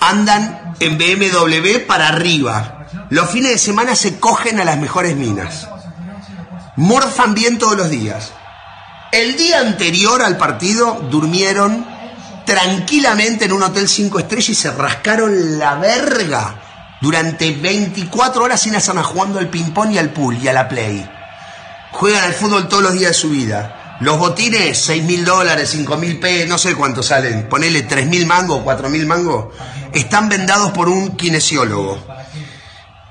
Andan en BMW para arriba. Los fines de semana se cogen a las mejores minas. Morfan bien todos los días. El día anterior al partido durmieron tranquilamente en un hotel 5 estrellas y se rascaron la verga durante 24 horas sin hacer jugando al ping-pong y al pool y a la play. Juegan al fútbol todos los días de su vida. Los botines, 6 mil dólares, 5 mil p, no sé cuánto salen, ponele 3 mil mangos, 4 mil mangos, están vendados por un kinesiólogo.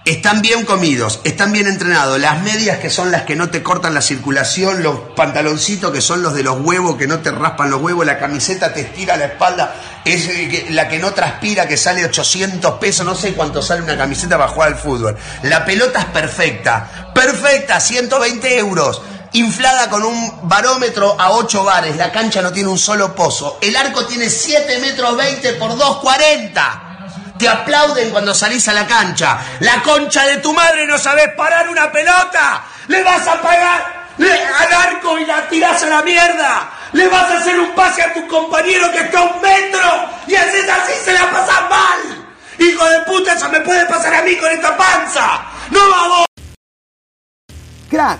Están bien comidos, están bien entrenados. Las medias que son las que no te cortan la circulación, los pantaloncitos que son los de los huevos que no te raspan los huevos, la camiseta te estira la espalda, es eh, la que no transpira que sale 800 pesos, no sé cuánto sale una camiseta para jugar al fútbol. La pelota es perfecta, perfecta, 120 euros inflada con un barómetro a 8 bares. La cancha no tiene un solo pozo. El arco tiene 7 metros 20 por 2,40. Te aplauden cuando salís a la cancha. La concha de tu madre no sabes parar una pelota. Le vas a pagar al arco y la tirás a la mierda. Le vas a hacer un pase a tu compañero que está a un metro. Y haces así, se la pasas mal. ¡Hijo de puta, eso me puede pasar a mí con esta panza! ¡No vamos! Crack,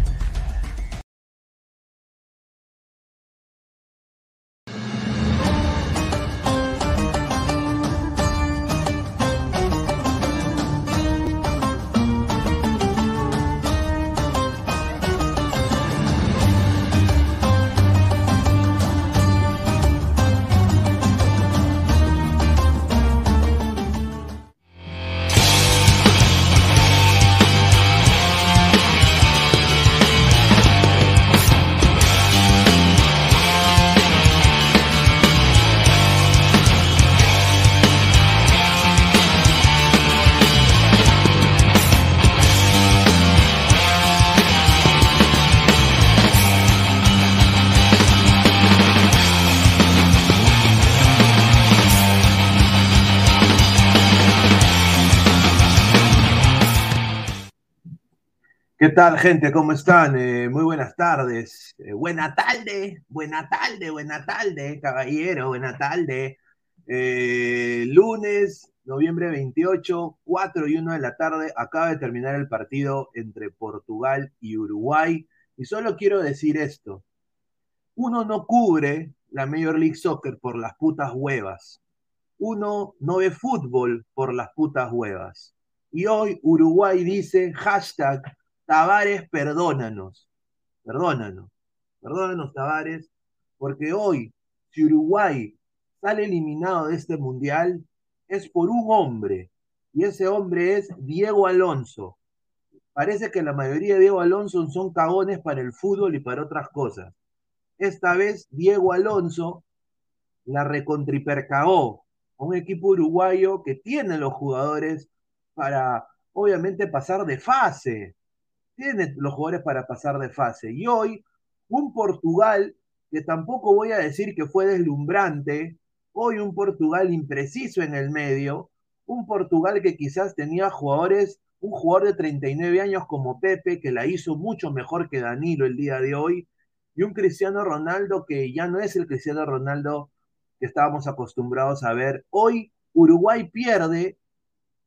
Tal, gente? ¿Cómo están? Eh, muy buenas tardes. Eh, buena tarde, buena tarde, buena tarde, caballero, buena tarde. Eh, lunes, noviembre 28, 4 y 1 de la tarde, acaba de terminar el partido entre Portugal y Uruguay. Y solo quiero decir esto. Uno no cubre la Major League Soccer por las putas huevas. Uno no ve fútbol por las putas huevas. Y hoy Uruguay dice hashtag Tavares, perdónanos, perdónanos, perdónanos, Tavares, porque hoy, si Uruguay sale eliminado de este mundial, es por un hombre, y ese hombre es Diego Alonso. Parece que la mayoría de Diego Alonso son cagones para el fútbol y para otras cosas. Esta vez Diego Alonso la recontripercagó a un equipo uruguayo que tiene los jugadores para, obviamente, pasar de fase tiene los jugadores para pasar de fase. Y hoy, un Portugal que tampoco voy a decir que fue deslumbrante, hoy un Portugal impreciso en el medio, un Portugal que quizás tenía jugadores, un jugador de 39 años como Pepe, que la hizo mucho mejor que Danilo el día de hoy, y un Cristiano Ronaldo que ya no es el Cristiano Ronaldo que estábamos acostumbrados a ver. Hoy Uruguay pierde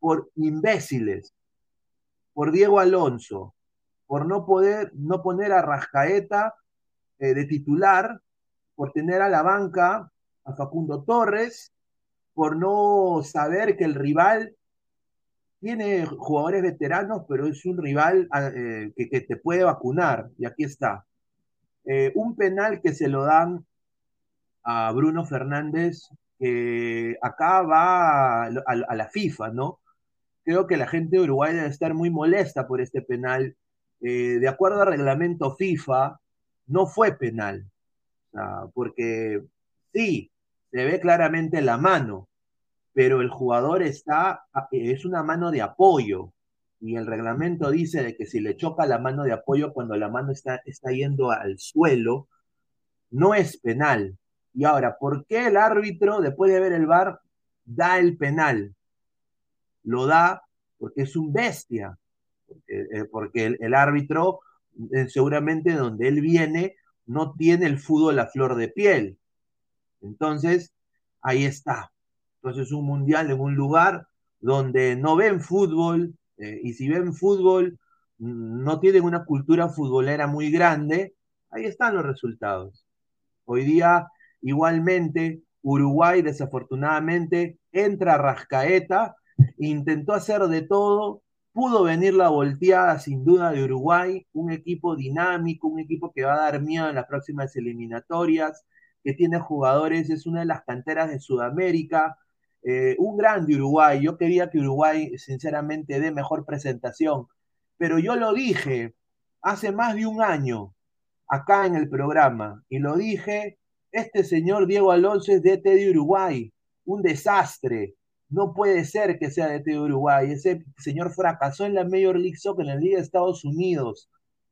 por imbéciles, por Diego Alonso, por no poder, no poner a Rascaeta eh, de titular, por tener a la banca a Facundo Torres, por no saber que el rival tiene jugadores veteranos, pero es un rival ah, eh, que, te puede vacunar, y aquí está. Eh, un penal que se lo dan a Bruno Fernández, que acá va a, a la FIFA, ¿no? Creo que la gente de Uruguay debe estar muy molesta por este penal eh, de acuerdo al reglamento FIFA, no fue penal. porque sí, se ve claramente la mano, pero el jugador está, es una mano de apoyo. Y el reglamento dice de que si le choca la mano de apoyo cuando la mano está, está yendo al suelo, no es penal. Y ahora, ¿por qué el árbitro, después de ver el VAR, da el penal? Lo da porque es un bestia. Eh, eh, porque el, árbitro, eh, seguramente donde él viene, no tiene el fútbol a flor de piel. Entonces, ahí está. Entonces, un mundial en un lugar donde no ven fútbol, y si ven fútbol, mm, no tienen una cultura futbolera muy grande, Ahí están los resultados. Hoy día, igualmente, Uruguay desafortunadamente entra a Rascaeta, intentó hacer de todo, pudo venir la volteada sin duda de Uruguay, un equipo dinámico, un equipo que va a dar miedo en las próximas eliminatorias, que tiene jugadores, es una de las canteras de Sudamérica, eh, un grande Uruguay, yo quería que Uruguay sinceramente dé mejor presentación, pero yo lo dije hace más de un año acá en el programa y lo dije, este señor Diego Alonso es DT de Uruguay, un desastre, no puede ser que sea de Uruguay, ese señor fracasó en la Major League Soccer, en la Liga de Estados Unidos,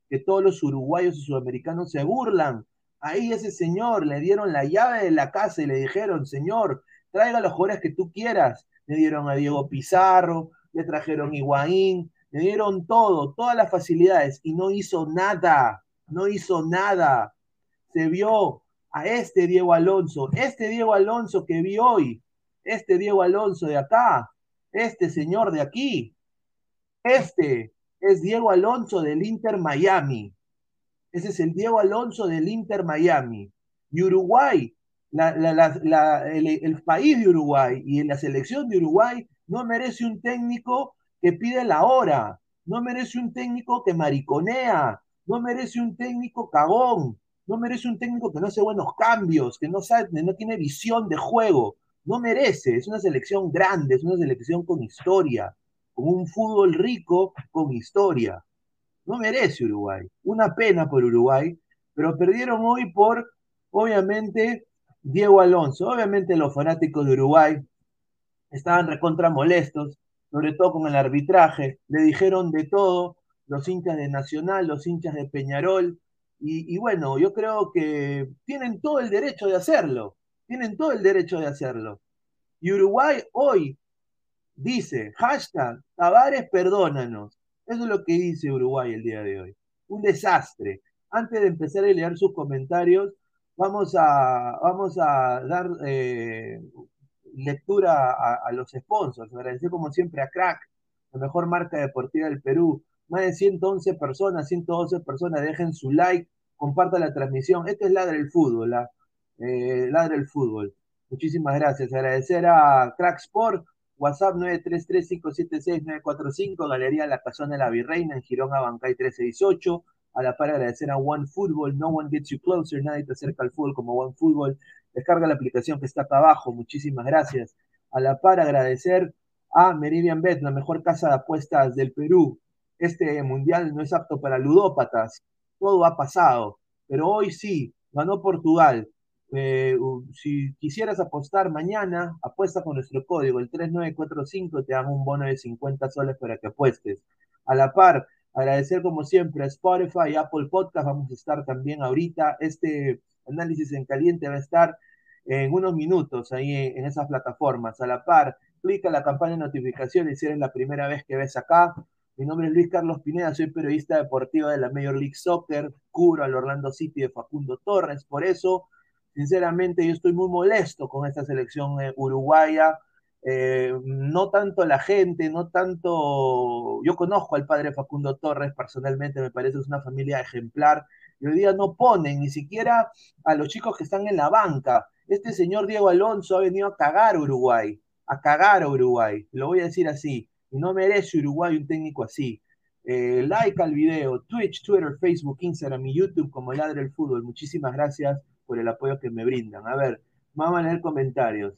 que todos los uruguayos y sudamericanos se burlan. Ahí ese señor le dieron la llave de la casa y le dijeron, señor, traiga los jugadores que tú quieras. Le dieron a Diego Pizarro, le trajeron Higuaín, le dieron todo, todas las facilidades y no hizo nada, no hizo nada. Se vio a este Diego Alonso, este Diego Alonso que vi hoy, este Diego Alonso de acá, este señor de aquí, este es Diego Alonso del Inter Miami. Ese es el Diego Alonso del Inter Miami. Y Uruguay el, país de Uruguay y en la selección de Uruguay no merece un técnico que pide la hora, no merece un técnico que mariconea, no merece un técnico cagón, no merece un técnico que no hace buenos cambios, que no tiene visión de juego, no merece, es una selección grande, es una selección con historia, con un fútbol rico, con historia. No merece Uruguay. Una pena por Uruguay, pero perdieron hoy por, obviamente, Diego Alonso. Obviamente los fanáticos de Uruguay estaban recontra molestos, sobre todo con el arbitraje. Le dijeron de todo, los hinchas de Nacional, los hinchas de Peñarol. Y, bueno, yo creo que tienen todo el derecho de hacerlo. Tienen todo el derecho de hacerlo. Y Uruguay hoy dice, hashtag, Tavares, perdónanos. Eso es lo que dice Uruguay el día de hoy. Un desastre. Antes de empezar a leer sus comentarios, vamos a, vamos a dar eh, lectura a, los sponsors. Agradecer como siempre a Crack, la mejor marca deportiva del Perú. Más de 111 personas, 112 personas, dejen su like, compartan la transmisión. Esto es Ladra el Fútbol, la, eh, Ladra el Fútbol. Muchísimas gracias. Agradecer a Crack Sport, WhatsApp 933-576-945, Galería La Casona de la Virreina en Girón Abancay 1318 a la par agradecer a One Football, No One Gets You Closer, nadie te acerca al fútbol como One Football. Descarga la aplicación que está acá abajo, muchísimas gracias. A la par agradecer a Meridian Bet, la mejor casa de apuestas del Perú. Este mundial no es apto para ludópatas, todo ha pasado, pero hoy sí, ganó Portugal. Eh, si quisieras apostar mañana, apuesta con nuestro código, el 3945, te dan un bono de 50 soles para que apuestes. A la par, Agradecer como siempre a Spotify y Apple Podcast. Vamos a estar también ahorita. Este análisis en caliente va a estar en unos minutos ahí en, esas plataformas. A la par, clica la campana de notificaciones si eres la primera vez que ves acá. Mi nombre es Luis Carlos Pineda, soy periodista deportivo de la Major League Soccer, cubro al Orlando City de Facundo Torres. Por eso, sinceramente, yo estoy muy molesto con esta selección eh, uruguaya eh, no tanto la gente, no tanto, yo conozco al padre Facundo Torres personalmente, me parece que es una familia ejemplar, y hoy día no ponen ni siquiera a los chicos que están en la banca. Este señor Diego Alonso ha venido a cagar a Uruguay, a cagar a Uruguay, lo voy a decir así, y no merece Uruguay un técnico así. Eh, like al video, Twitch, Twitter, Facebook, Instagram y YouTube como Ladre el Fútbol. Muchísimas gracias por el apoyo que me brindan. A ver, vamos a leer comentarios.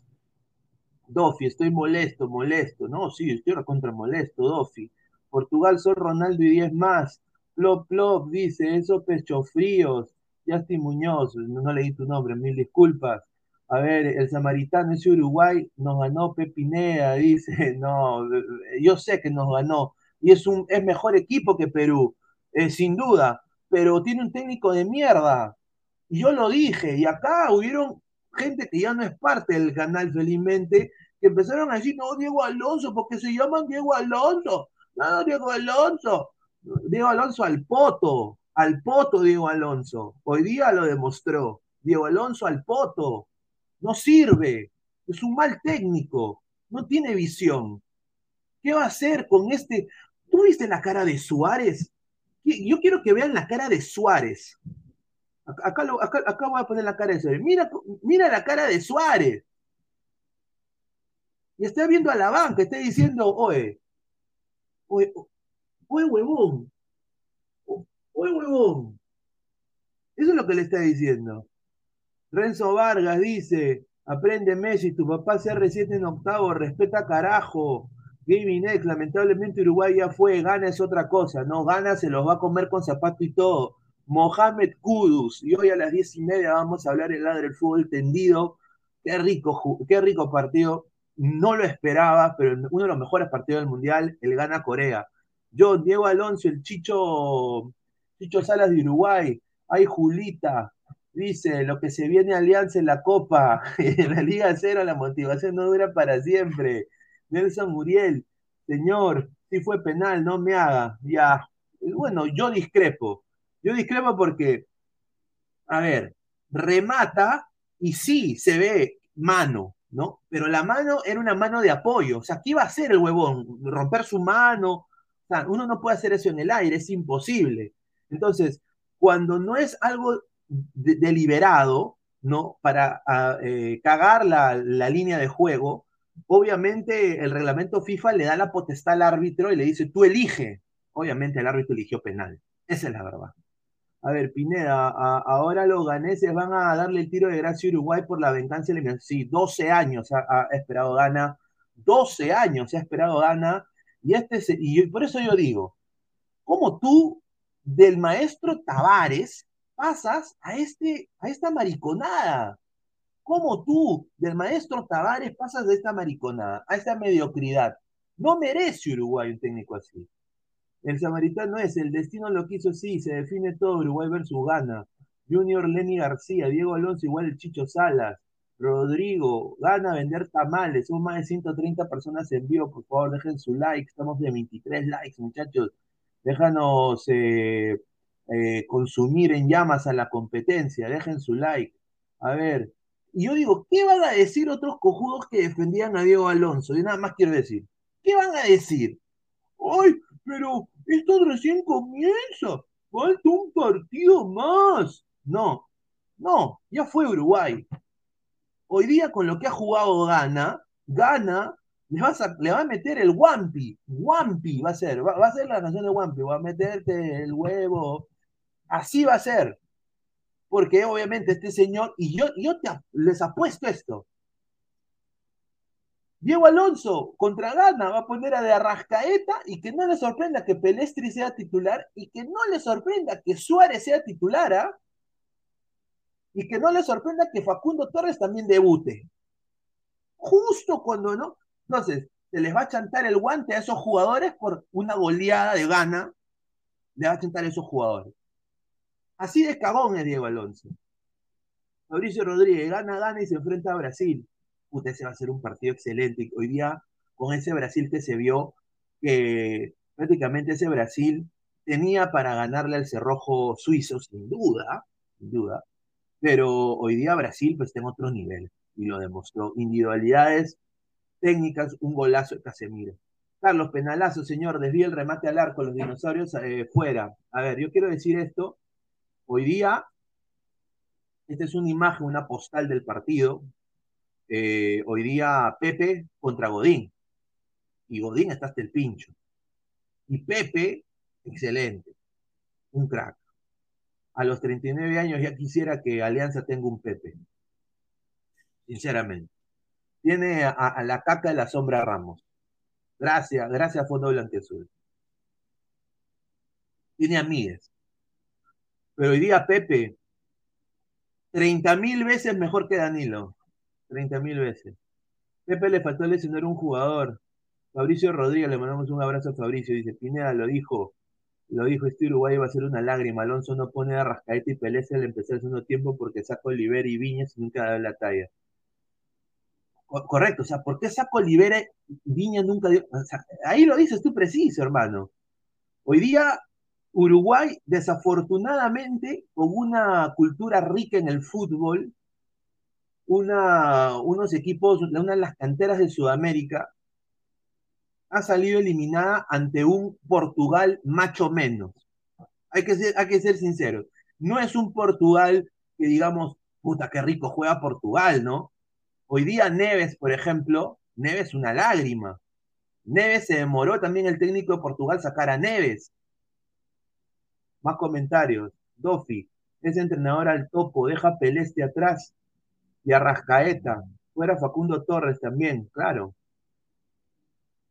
Dofi, estoy molesto, molesto. No, sí, estoy recontra molesto, Dofi. Portugal son Ronaldo y 10 más. Plop, plop, dice, eso pecho fríos. Justin Muñoz, no, leí tu nombre, mil disculpas. A ver, el samaritano ese Uruguay nos ganó Pepinea, dice. No, yo sé que nos ganó. Y es un es mejor equipo que Perú, eh, sin duda. Pero tiene un técnico de mierda. Y yo lo dije, y acá hubieron gente que ya no es parte del canal, felizmente, que empezaron a decir, no, Diego Alonso, porque se llaman Diego Alonso. No, Diego Alonso. Diego Alonso al poto, al poto Diego Alonso. Hoy día lo demostró. Diego Alonso al poto. No sirve. Es un mal técnico. No tiene visión. ¿Qué va a hacer con este? ¿Tú viste la cara de Suárez? Yo quiero que vean la cara de Suárez. Acá, acá, voy a poner la cara de Suárez. Mira, mira la cara de Suárez. Y está viendo a la banca, está diciendo, oye, oye, oye, huevón, oye, huevón. Eso es lo que le está diciendo. Renzo Vargas dice, aprende Messi, tu papá CR7 en octavo, respeta carajo. Gaming X, lamentablemente Uruguay ya fue, gana es otra cosa, no, gana se los va a comer con zapato y todo. Mohamed Kudus, y hoy a las diez y media vamos a hablar el lado del fútbol tendido. Qué rico, qué rico partido. No lo esperaba, pero uno de los mejores partidos del mundial, el gana Corea. Yo, Diego Alonso, el Chicho, Chicho Salas de Uruguay, hay Julita, dice, lo que se viene Alianza en la Copa, en la Liga Cero, la motivación no dura para siempre. Nelson Muriel, señor, si fue penal, no me haga. Ya, bueno, yo discrepo. Yo discrepo porque, a ver, remata y sí, se ve mano, ¿no? Pero la mano era una mano de apoyo. O sea, ¿qué iba a hacer el huevón? Romper su mano. O sea, uno no puede hacer eso en el aire, es imposible. Entonces, cuando no es algo deliberado, ¿no? Para eh, cagar la, línea de juego, obviamente el reglamento FIFA le da la potestad al árbitro y le dice, tú elige. Obviamente el árbitro eligió penal. Esa es la verdad. A ver, Pineda, ahora los ganeses van a darle el tiro de gracia a Uruguay por la venganza Sí, 12 años ha, esperado Gana. 12 años ha esperado Gana. Y, este y por eso yo digo, ¿cómo tú del maestro Tavares pasas a, este, a esta mariconada. ¿Cómo tú, del maestro Tavares, pasas de esta mariconada, a esta mediocridad? No merece Uruguay un técnico así. El samaritano es, el destino lo quiso sí, se define todo Uruguay versus Gana. Junior Lenny García, Diego Alonso igual el Chicho Salas, Rodrigo, gana vender tamales, son más de 130 personas en vivo, por favor dejen su like, estamos de 23 likes muchachos, déjanos eh, eh, consumir en llamas a la competencia, dejen su like. A ver, y yo digo, ¿qué van a decir otros cojudos que defendían a Diego Alonso? Yo nada más quiero decir, ¿qué van a decir? ¡Ay, pero esto recién comienza! Falta un partido más. No, no, ya fue Uruguay. Hoy día con lo que ha jugado Gana, Gana le, va a meter el Wampi. Wampi va a ser, va, va, a ser la canción de Wampi, va a meterte el huevo, Así va a ser. Porque obviamente este señor, y yo, yo te, les apuesto esto. Diego Alonso contra Gana va a poner a de Arrascaeta y que no le sorprenda que Pelestri sea titular y que no le sorprenda que Suárez sea titular ¿ah? y que no le sorprenda que Facundo Torres también debute. Justo cuando no. Entonces, se les va a chantar el guante a esos jugadores por una goleada de Gana. Le va a chantar a esos jugadores. Así de cagón es Diego Alonso. Mauricio Rodríguez gana, gana y se enfrenta a Brasil. Usted ese va a ser un partido excelente. Hoy día, con ese Brasil que se vio, que prácticamente ese Brasil tenía para ganarle al cerrojo suizo, sin duda, sin duda. Pero hoy día Brasil pues está en otro nivel y lo demostró. Individualidades, técnicas, un golazo de Casemiro. Carlos Penalazo, señor, desvía el remate al arco, los dinosaurios eh, fuera. A ver, yo quiero decir esto Hoy día, esta es una imagen, una postal del partido. Eh, hoy día Pepe contra Godín. Y Godín está hasta el pincho. Y Pepe, excelente. Un crack. A los 39 años ya quisiera que Alianza tenga un Pepe. Sinceramente. Tiene a, la caca de la sombra Ramos. Gracias, gracias Fondo Blanqueazul. Tiene a Míguez. Pero hoy día Pepe, 30 mil veces mejor que Danilo. 30 mil veces. Pepe le faltó lesionar un jugador. Fabricio Rodríguez, le mandamos un abrazo a Fabricio. Dice, Pineda lo dijo, lo dijo, este Uruguay va a ser una lágrima. Alonso no pone a Rascaeta y Peleza al empezar el segundo tiempo porque saco Olivera y Viñas y nunca da la talla. correcto, o sea, ¿por qué saco Olivera y Viñas nunca dio? ahí lo dices tú preciso, hermano. Hoy día Uruguay, desafortunadamente, con una cultura rica en el fútbol, una, unos equipos, una de las canteras de Sudamérica, ha salido eliminada ante un Portugal macho menos. Hay que ser, hay que ser sinceros. no es un Portugal que digamos, puta, qué rico juega Portugal, ¿no? Hoy día Neves, por ejemplo, Neves una lágrima. Neves se demoró también el técnico de Portugal sacar a Neves. Más comentarios. Dofi, ese entrenador al topo, deja Peleste atrás y Arrascaeta. Fuera Facundo Torres también, claro.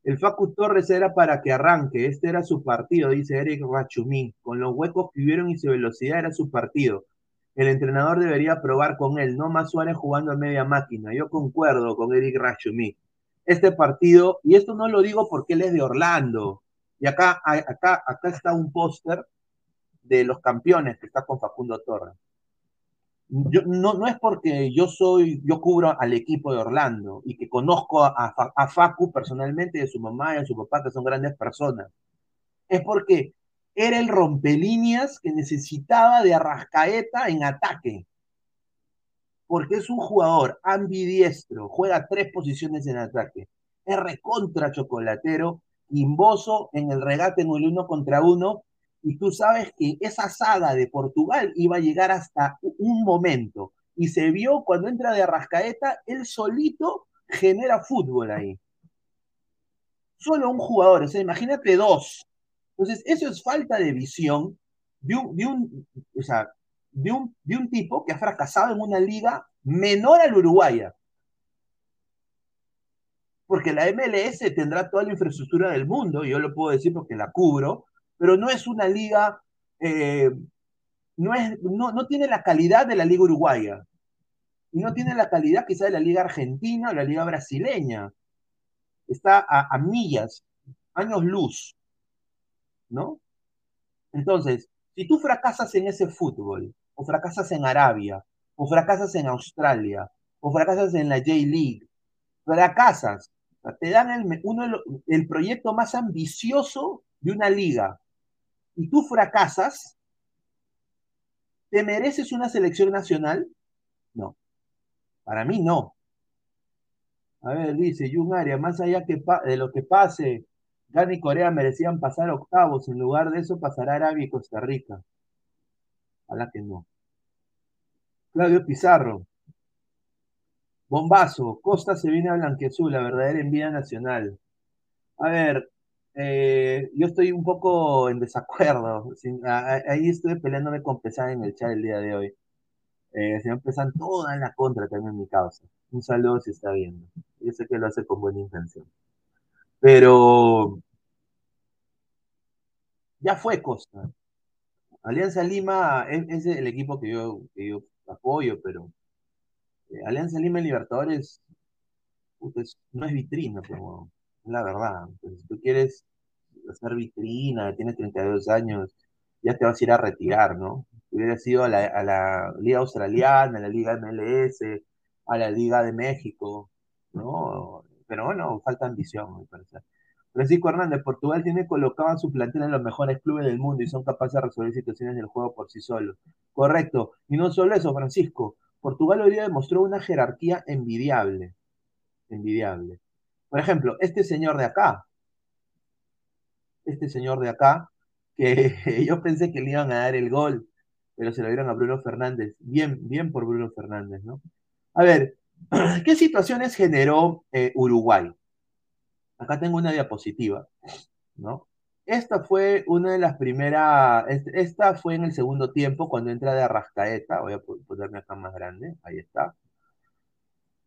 El Facu Torres era para que arranque, este era su partido, dice Eric Rachumí. Con los huecos que hubieron y su velocidad era su partido. El entrenador debería probar con él, no más Suárez jugando a media máquina. Yo concuerdo con Eric Rachumí. Este partido, y esto no lo digo porque él es de Orlando, y acá, acá, acá está un póster de los campeones que está con Facundo Torres yo, no, no es porque yo soy, yo cubro al equipo de Orlando y que conozco a, a, Facu personalmente, de su mamá y a su papá, que son grandes personas. Es porque era el rompelíneas que necesitaba de Arrascaeta en ataque. Porque es un jugador ambidiestro, juega tres posiciones en ataque. Es recontra chocolatero, imboso en el regate en el uno contra uno y tú sabes que esa saga de Portugal iba a llegar hasta un momento. Y se vio cuando entra de Arrascaeta, él solito genera fútbol ahí. Solo un jugador, o sea, imagínate dos. Entonces, eso es falta de visión de un, de un, o sea, de un, de un tipo que ha fracasado en una liga menor al uruguaya. Porque la MLS tendrá toda la infraestructura del mundo, y yo lo puedo decir porque la cubro, pero no es una liga, eh, no, es, no, tiene la calidad de la liga uruguaya, y no tiene la calidad quizá de la liga argentina o la liga brasileña. Está a, a millas, años luz, ¿no? Entonces, si tú fracasas en ese fútbol, o fracasas en Arabia, o fracasas en Australia, o fracasas en la J-League, fracasas, te dan el, uno, el proyecto más ambicioso de una liga, y tú fracasas, ¿te mereces una selección nacional? No. Para mí no. A ver, dice Jun Aria, más allá que de lo que pase, Ghana y Corea merecían pasar octavos, en lugar de eso pasará Arabia y Costa Rica. Ojalá que no. Claudio Pizarro. Bombazo, Costa se viene a Blanqueazul, la verdadera envidia nacional. A ver, eh, yo estoy un poco en desacuerdo. ahí estoy peleándome con Pesan en el chat el día de hoy. Eh, señor Pesan, toda la contra también en mi causa. Un saludo si está viendo. Yo sé que lo hace con buena intención. Pero ya fue Costa. Alianza Lima es, el equipo que yo, apoyo, pero eh, Alianza Lima en Libertadores no es vitrina, pero la verdad. si tú quieres hacer vitrina, tienes 32 años, ya te vas a ir a retirar, ¿no? Hubiera sido a la, Liga Australiana, a la Liga MLS, a la Liga de México, ¿no? Pero bueno, falta ambición, me parece. Francisco Hernández, Portugal tiene colocado a su plantel en los mejores clubes del mundo y son capaces de resolver situaciones del juego por sí solos. Correcto. Y no solo eso, Francisco. Portugal hoy día demostró una jerarquía envidiable. Envidiable. Por ejemplo, este señor de acá, este señor de acá, que yo pensé que le iban a dar el gol, pero se lo dieron a Bruno Fernández. Bien, bien por Bruno Fernández, ¿no? A ver, ¿qué situaciones generó eh, Uruguay? Acá tengo una diapositiva, ¿no? Esta fue una de las primeras, esta fue en el segundo tiempo cuando entra de Arrascaeta, voy a ponerme acá más grande, ahí está.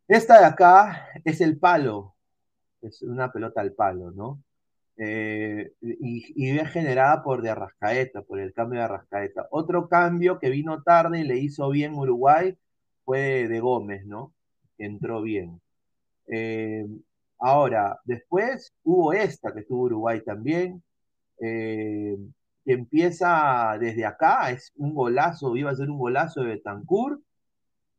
Esta de acá es el palo es una pelota al palo, ¿no? Eh, y, es generada por de Arrascaeta, por el cambio de Arrascaeta. Otro cambio que vino tarde y le hizo bien Uruguay fue de, Gómez, ¿no? Entró bien. Eh, ahora, después hubo esta que tuvo Uruguay también, eh, que empieza desde acá, es un golazo, iba a ser un golazo de Betancourt,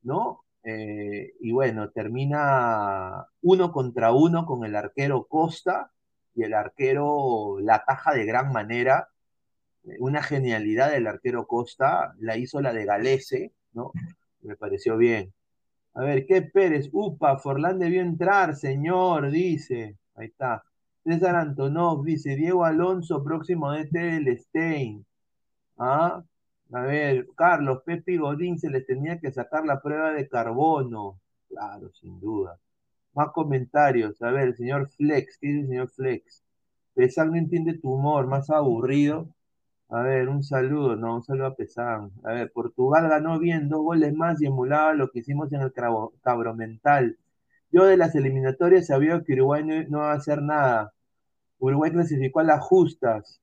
¿no? Eh, y bueno, termina uno contra uno con el arquero Costa y el arquero la taja de gran manera. Eh, una genialidad del arquero Costa, la hizo la de Galese, ¿no? Me pareció bien. A ver, ¿qué Pérez? Upa, Forlán debió entrar, señor, dice. Ahí está. César Antonov dice, Diego Alonso, próximo DT del Stein. ¿Ah? A ver, Carlos, Pepe y Godín se les tenía que sacar la prueba de carbono. Claro, sin duda. Más comentarios. A ver, el señor Flex, ¿qué dice el señor Flex? Pesán no entiende tu humor, más aburrido. A ver, un saludo, no, un saludo a Pesán. A ver, Portugal ganó bien, dos goles más y emulaba lo que hicimos en el cabromental. Yo de las eliminatorias sabía que Uruguay no, no va a hacer nada. Uruguay clasificó a las justas.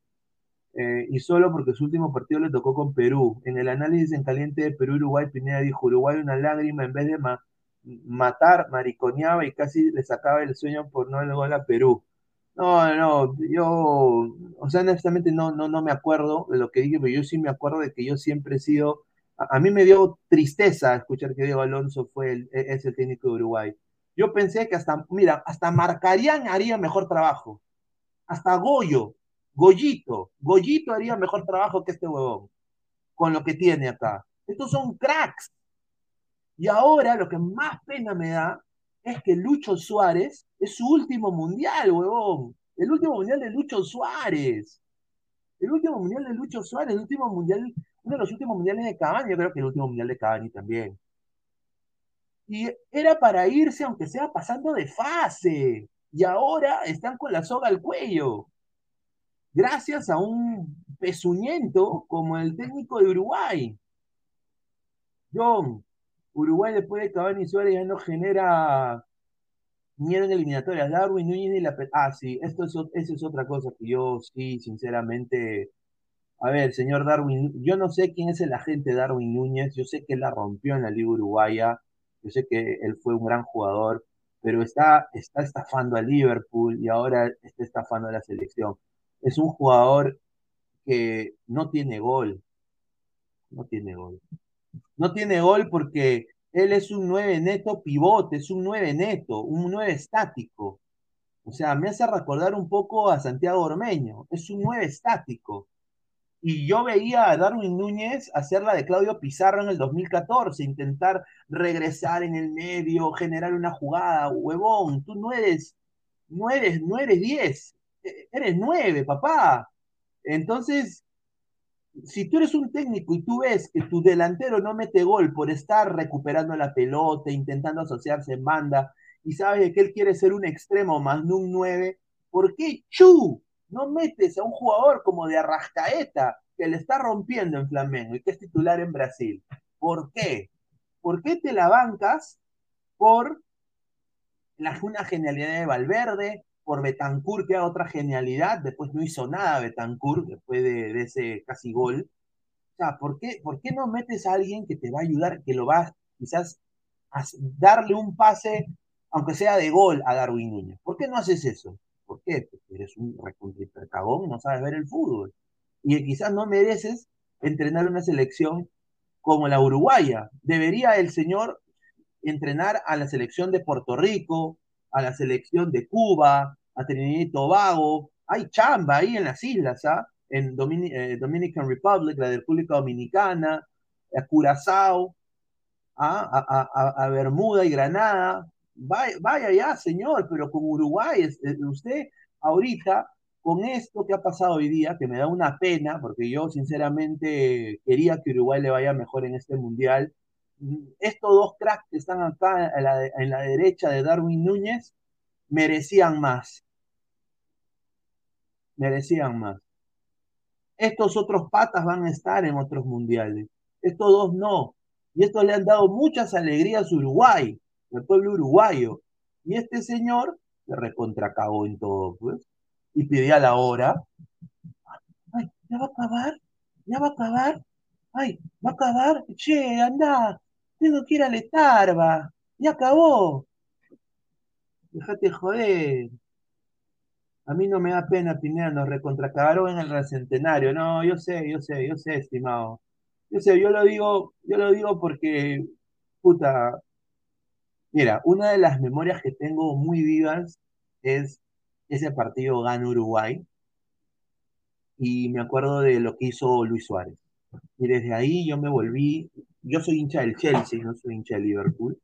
Eh, y solo porque su último partido le tocó con Perú. En el análisis en caliente de Perú-Uruguay, Pineda dijo, Uruguay una lágrima en vez de matar, mariconeaba y casi le sacaba el sueño por no el gol a Perú. No, no, yo, o sea, honestamente no, no, no me acuerdo de lo que dije, pero yo sí me acuerdo de que yo siempre he sido, a, mí me dio tristeza escuchar que Diego Alonso fue el, e, es el técnico de Uruguay. Yo pensé que hasta, mira, hasta Marcarían haría mejor trabajo. Hasta Goyo, Goyito, Goyito haría mejor trabajo que este huevón, con lo que tiene acá. Estos son cracks. Y ahora lo que más pena me da es que Lucho Suárez es su último mundial, huevón. El último mundial de Lucho Suárez. El último mundial de Lucho Suárez, el último mundial, uno de los últimos mundiales de Cavani, yo creo que el último mundial de Cavani también. Y era para irse, aunque sea pasando de fase. Y ahora están con la soga al cuello gracias a un pezuñento como el técnico de Uruguay. John, Uruguay después de Cavani Suárez ya no genera miedo en eliminatorias. Darwin Núñez y la... Ah, sí, esto es, eso es otra cosa que yo sí, sinceramente... A ver, señor Darwin, yo no sé quién es el agente Darwin Núñez, yo sé que la rompió en la Liga Uruguaya, yo sé que él fue un gran jugador, pero está, está estafando a Liverpool y ahora está estafando a la selección es un jugador que no tiene gol. No tiene gol. No tiene gol porque él es un 9 neto pivote, es un 9 neto, un 9 estático. O sea, me hace recordar un poco a Santiago Ormeño. Es un 9 estático. Y yo veía a Darwin Núñez hacer la de Claudio Pizarro en el 2014, intentar regresar en el medio, generar una jugada. Huevón, tú no eres, no eres, no eres 10 eres nueve, papá. Entonces, si tú eres un técnico y tú ves que tu delantero no mete gol por estar recuperando la pelota, intentando asociarse en banda, y sabes que él quiere ser un extremo más no un nueve, ¿por qué chu? No metes a un jugador como de Arrascaeta, que le está rompiendo en Flamengo y que es titular en Brasil. ¿Por qué? ¿Por qué te la bancas por la, una genialidad de Valverde, por Betancourt, que era otra genialidad, después no hizo nada Betancourt, después de, ese casi gol. O sea, ¿por qué, ¿por qué no metes a alguien que te va a ayudar, que lo va quizás a darle un pase, aunque sea de gol, a Darwin Núñez? ¿Por qué no haces eso? ¿Por qué? Porque eres un cagón y no sabes ver el fútbol. Y quizás no mereces entrenar una selección como la uruguaya. Debería el señor entrenar a la selección de Puerto Rico, a la selección de Cuba, a Trinidad y Tobago. Hay chamba ahí en las islas, ¿ah? En eh, Dominican Republic, la República Dominicana, a Curazao, ¿ah? a, Bermuda y Granada. Vaya, vaya ya, señor, pero con Uruguay, eh, usted ahorita, con esto que ha pasado hoy día, que me da una pena, porque yo sinceramente quería que Uruguay le vaya mejor en este mundial, estos dos cracks que están acá en la, derecha de Darwin Núñez merecían más. Merecían más. Estos otros patas van a estar en otros mundiales. Estos dos no. Y estos le han dado muchas alegrías a Uruguay, al pueblo uruguayo. Y este señor se recontracagó en todo, pues. Y pedía la hora. Ay, ¿ya va a acabar? ¿Ya va a acabar? Ay, ¿va a acabar? Che, anda, tengo que ir a Letarba. Ya acabó. Déjate joder. A mí no me da pena, Pineda, nos recontracagaron en el recentenario. No, yo sé, yo sé, yo sé, estimado. Yo sé, yo lo digo, yo lo digo porque, puta, mira, una de las memorias que tengo muy vivas es ese partido Gana Uruguay. Y me acuerdo de lo que hizo Luis Suárez. Y desde ahí yo me volví, yo soy hincha del Chelsea, no soy hincha del Liverpool,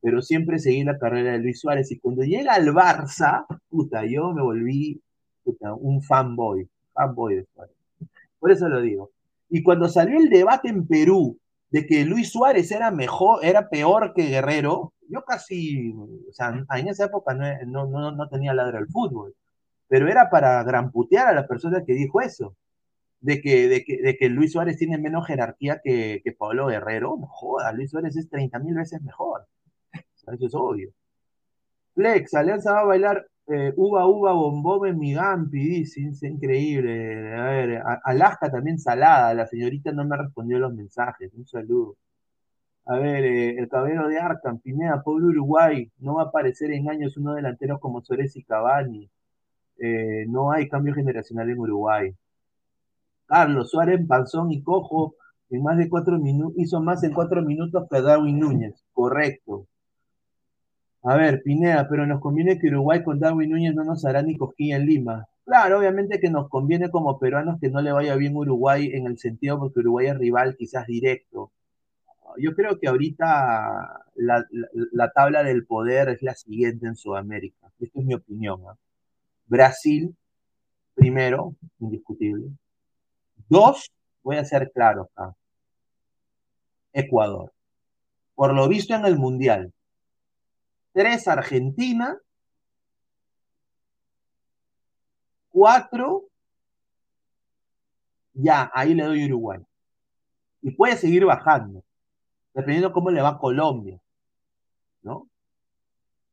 pero siempre seguí la carrera de Luis Suárez y cuando llega al Barça, puta, yo me volví puta, un fanboy, fanboy de Suárez. Por eso lo digo. Y cuando salió el debate en Perú de que Luis Suárez era mejor, era peor que Guerrero, yo casi, o sea, en esa época no, no, no, tenía ladra el fútbol, pero era para gramputear a la persona que dijo eso, de que, de que, de que Luis Suárez tiene menos jerarquía que, que Pablo Guerrero, no Luis Suárez es 30 mil veces mejor, eso es obvio. Flex, Alianza va a bailar eh, uva, uva, bombón en mi dice, es increíble. A ver, Alaska también salada, la señorita no me respondió los mensajes, un saludo. A ver, eh, el caballero de Arkham, Pineda, pobre Uruguay, no va a aparecer en años uno delantero como Suárez y Cavani. Eh, no hay cambio generacional en Uruguay. Carlos Suárez, Panzón y Cojo en más de cuatro minutos, hizo más en cuatro minutos que Darwin Núñez. Correcto. A ver, Pineda, pero nos conviene que Uruguay con Darwin Núñez no nos hará ni cosquilla en Lima. Claro, obviamente que nos conviene como peruanos que no le vaya bien Uruguay en el sentido porque Uruguay es rival quizás directo. Yo creo que ahorita la, tabla del poder es la siguiente en Sudamérica. Esta es mi opinión. Brasil, primero, indiscutible. Dos, voy a ser claro acá. Ecuador. Por lo visto en el Mundial, Tres, Argentina. Cuatro, ya, ahí le doy Uruguay. Y puede seguir bajando, dependiendo cómo le va Colombia, ¿no?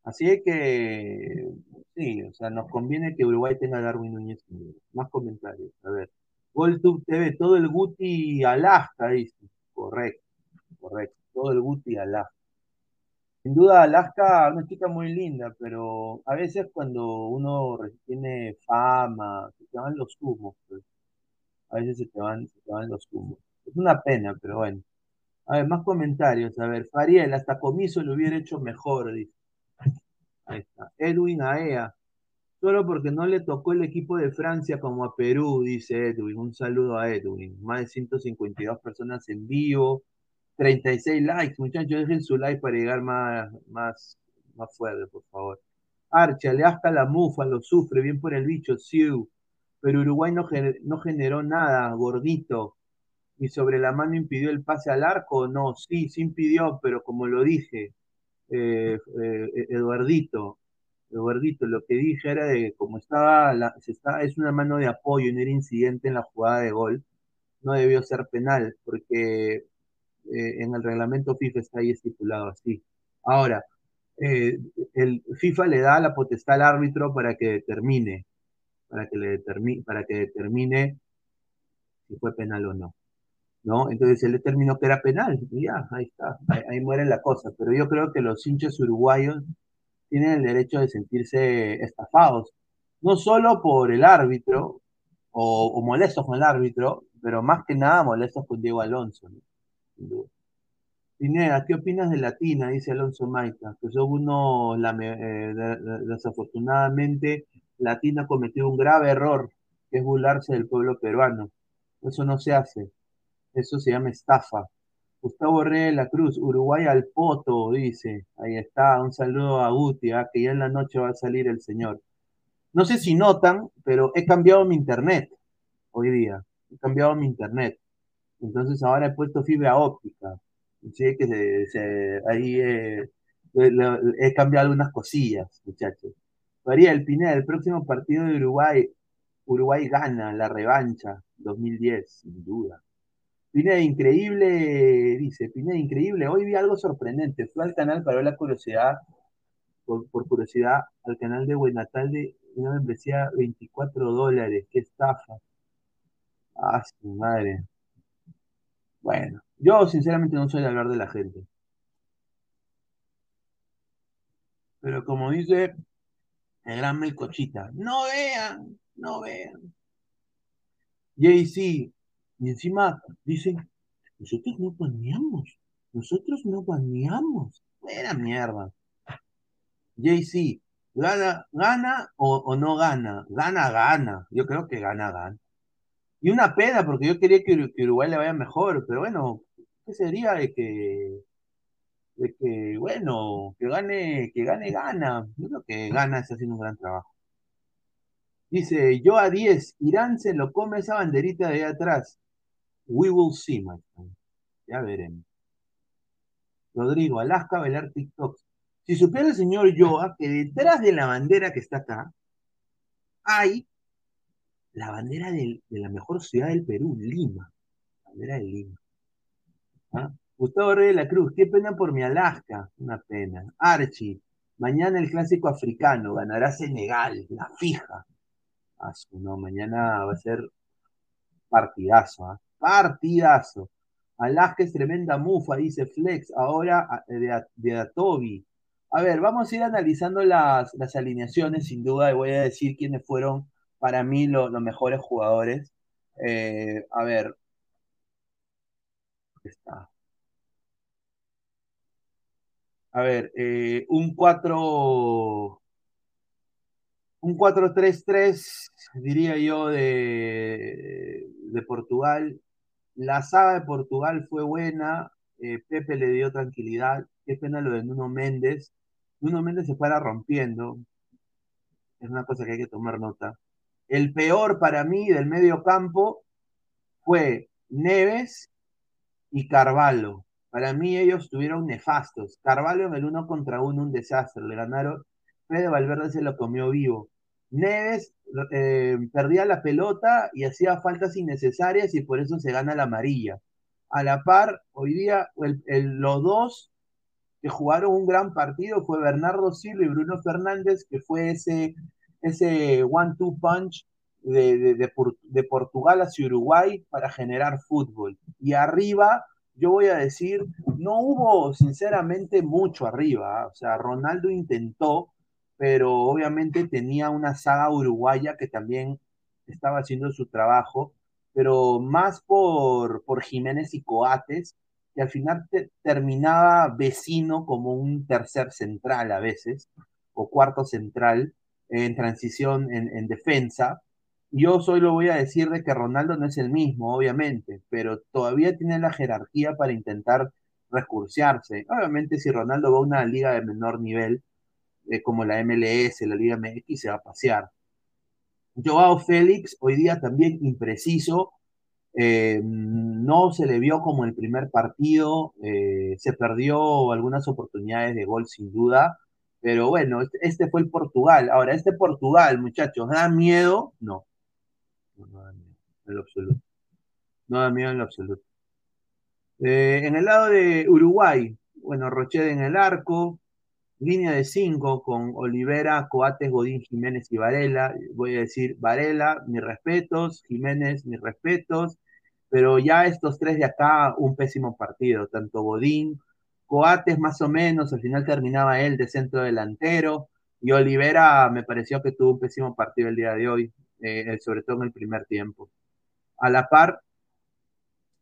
Así que, sí, o sea, nos conviene que Uruguay tenga a Darwin Núñez. Más comentarios, a ver. GolTube TV, todo el Guti Alaska, dice. Correcto, correcto. Todo el Guti Alaska. Sin duda, Alaska, una chica muy linda, pero a veces cuando uno tiene fama, se te van los humos, pues. A veces se te van, se te van los humos. Es una pena, pero bueno. A ver, más comentarios. A ver, Fariel, hasta Comiso lo hubiera hecho mejor, dice. Ahí está. Edwin Aea. Solo porque no le tocó el equipo de Francia como a Perú, dice Edwin. Un saludo a Edwin. Más de 152 personas en vivo. 36 likes, muchachos, dejen su like para llegar más, más, más fuerte, por favor. Archa, le hasta la mufa, lo sufre, bien por el bicho, Siu. Pero Uruguay no, no generó nada, gordito. ¿Y sobre la mano impidió el pase al arco? No, sí, sí impidió, pero como lo dije, eh, eh, Eduardito, Eduardito, lo que dije era de como estaba, la, está, es una mano de apoyo, no era incidente en la jugada de gol, no debió ser penal, porque eh, en el reglamento FIFA está ahí estipulado así. Ahora, eh, el FIFA le da la potestad al árbitro para que determine, para que le determine, para que determine si fue penal o no. ¿No? Entonces él determinó que era penal, y ya, ahí está, ahí, muere la cosa. Pero yo creo que los hinchas uruguayos tienen el derecho de sentirse estafados, no solo por el árbitro o, molestos con el árbitro, pero más que nada molestos con Diego Alonso. ¿no? Pineda, ¿qué opinas de Latina? Dice Alonso Maita, que uno, eh, desafortunadamente, Latina cometió un grave error, que es burlarse del pueblo peruano. Eso no se hace. Eso se llama estafa. Gustavo Reyes de la Cruz, Uruguay al Poto, dice. Ahí está, un saludo a Guti, ah, que ya en la noche va a salir el señor. No sé si notan, pero he cambiado mi internet hoy día. He cambiado mi internet. Entonces ahora he puesto fibra óptica. Sí, que ahí eh, he cambiado algunas cosillas, muchachos. María el Pineda, el próximo partido de Uruguay, Uruguay gana la revancha 2010, sin duda. Pineda, increíble, dice, Pineda, increíble. Hoy vi algo sorprendente. Fui al canal para ver la curiosidad, por, curiosidad, al canal de Buenatal de una membresía 24 dólares. Qué estafa. Ah, su madre. Bueno, yo sinceramente no soy de hablar de la gente. Pero como dice el gran Melcochita, no vean, no vean. Jay-Z, y encima dicen, nosotros no baneamos, nosotros no baneamos. Era mierda. Jay-Z, gana, gana o, o, no gana, gana, gana. Yo creo que gana, gana. Y una pena, porque yo quería que, Uruguay le vaya mejor, pero bueno, ¿qué sería de que, de que, bueno, que gane, que gane, gana? Yo creo que gana está haciendo un gran trabajo. Dice, yo a 10, Irán se lo come esa banderita de ahí atrás. We will see, my friend. Ya veremos. Rodrigo, Alaska, velar TikTok. Si supiera el señor Yoa que detrás de la bandera que está acá hay la bandera de la mejor ciudad del Perú, Lima. bandera de Lima. ¿Ah? Gustavo Rey de la Cruz, qué pena por mi Alaska. Una pena. Archie, mañana el clásico africano, ganará Senegal, la fija. Ah, no, mañana va a ser partidazo, ¿ah? Partidazo. Alaska es tremenda mufa, dice Flex, ahora de, de Atobi. A ver, vamos a ir analizando las, las alineaciones, sin duda, y voy a decir quiénes fueron para mí los mejores jugadores. Eh, a ver. Está. A ver, eh, un 4. Un 4-3-3, diría yo, de, de Portugal. La saga de Portugal fue buena. Eh, Pepe le dio tranquilidad. Qué pena lo de Nuno Méndez. Nuno Méndez se fuera rompiendo. Es una cosa que hay que tomar nota. El peor para mí del medio campo fue Neves y Carvalho. Para mí ellos tuvieron nefastos. Carvalho en el uno contra uno, un desastre. Le ganaron. Fede Valverde se lo comió vivo. Neves eh, perdía la pelota y hacía faltas innecesarias y por eso se gana la amarilla. A la par, hoy día los dos que jugaron un gran partido fue Bernardo Silva y Bruno Fernández, que fue ese, ese one-two punch de, de, Portugal hacia Uruguay para generar fútbol. Y arriba, yo voy a decir, no hubo sinceramente mucho arriba. ¿ah? O sea, Ronaldo intentó, pero obviamente tenía una saga uruguaya que también estaba haciendo su trabajo, pero más por, por Jiménez y Coates, que al final terminaba vecino como un tercer central a veces, o cuarto central en transición en, defensa. Yo solo voy a decir de que Ronaldo no es el mismo, obviamente, pero todavía tiene la jerarquía para intentar recursearse. Obviamente si Ronaldo va a una liga de menor nivel, eh, como la MLS, la Liga MX, se va a pasear. Joao Félix, hoy día también impreciso, eh, no se le vio como el primer partido, eh, se perdió algunas oportunidades de gol sin duda, pero bueno, este, este, fue el Portugal. Ahora, este Portugal, muchachos, ¿da miedo? No. No, da miedo, en lo absoluto. No da miedo en lo absoluto. en el lado de Uruguay, bueno, Rochet en el arco, línea de cinco con Olivera, Coates, Godín, Jiménez y Varela. Voy a decir Varela, mis respetos, Jiménez, mis respetos, pero ya estos tres de acá, un pésimo partido, tanto Godín, Coates más o menos, al final terminaba él de centro delantero, y Olivera me pareció que tuvo un pésimo partido el día de hoy, eh, sobre todo en el primer tiempo. A la par,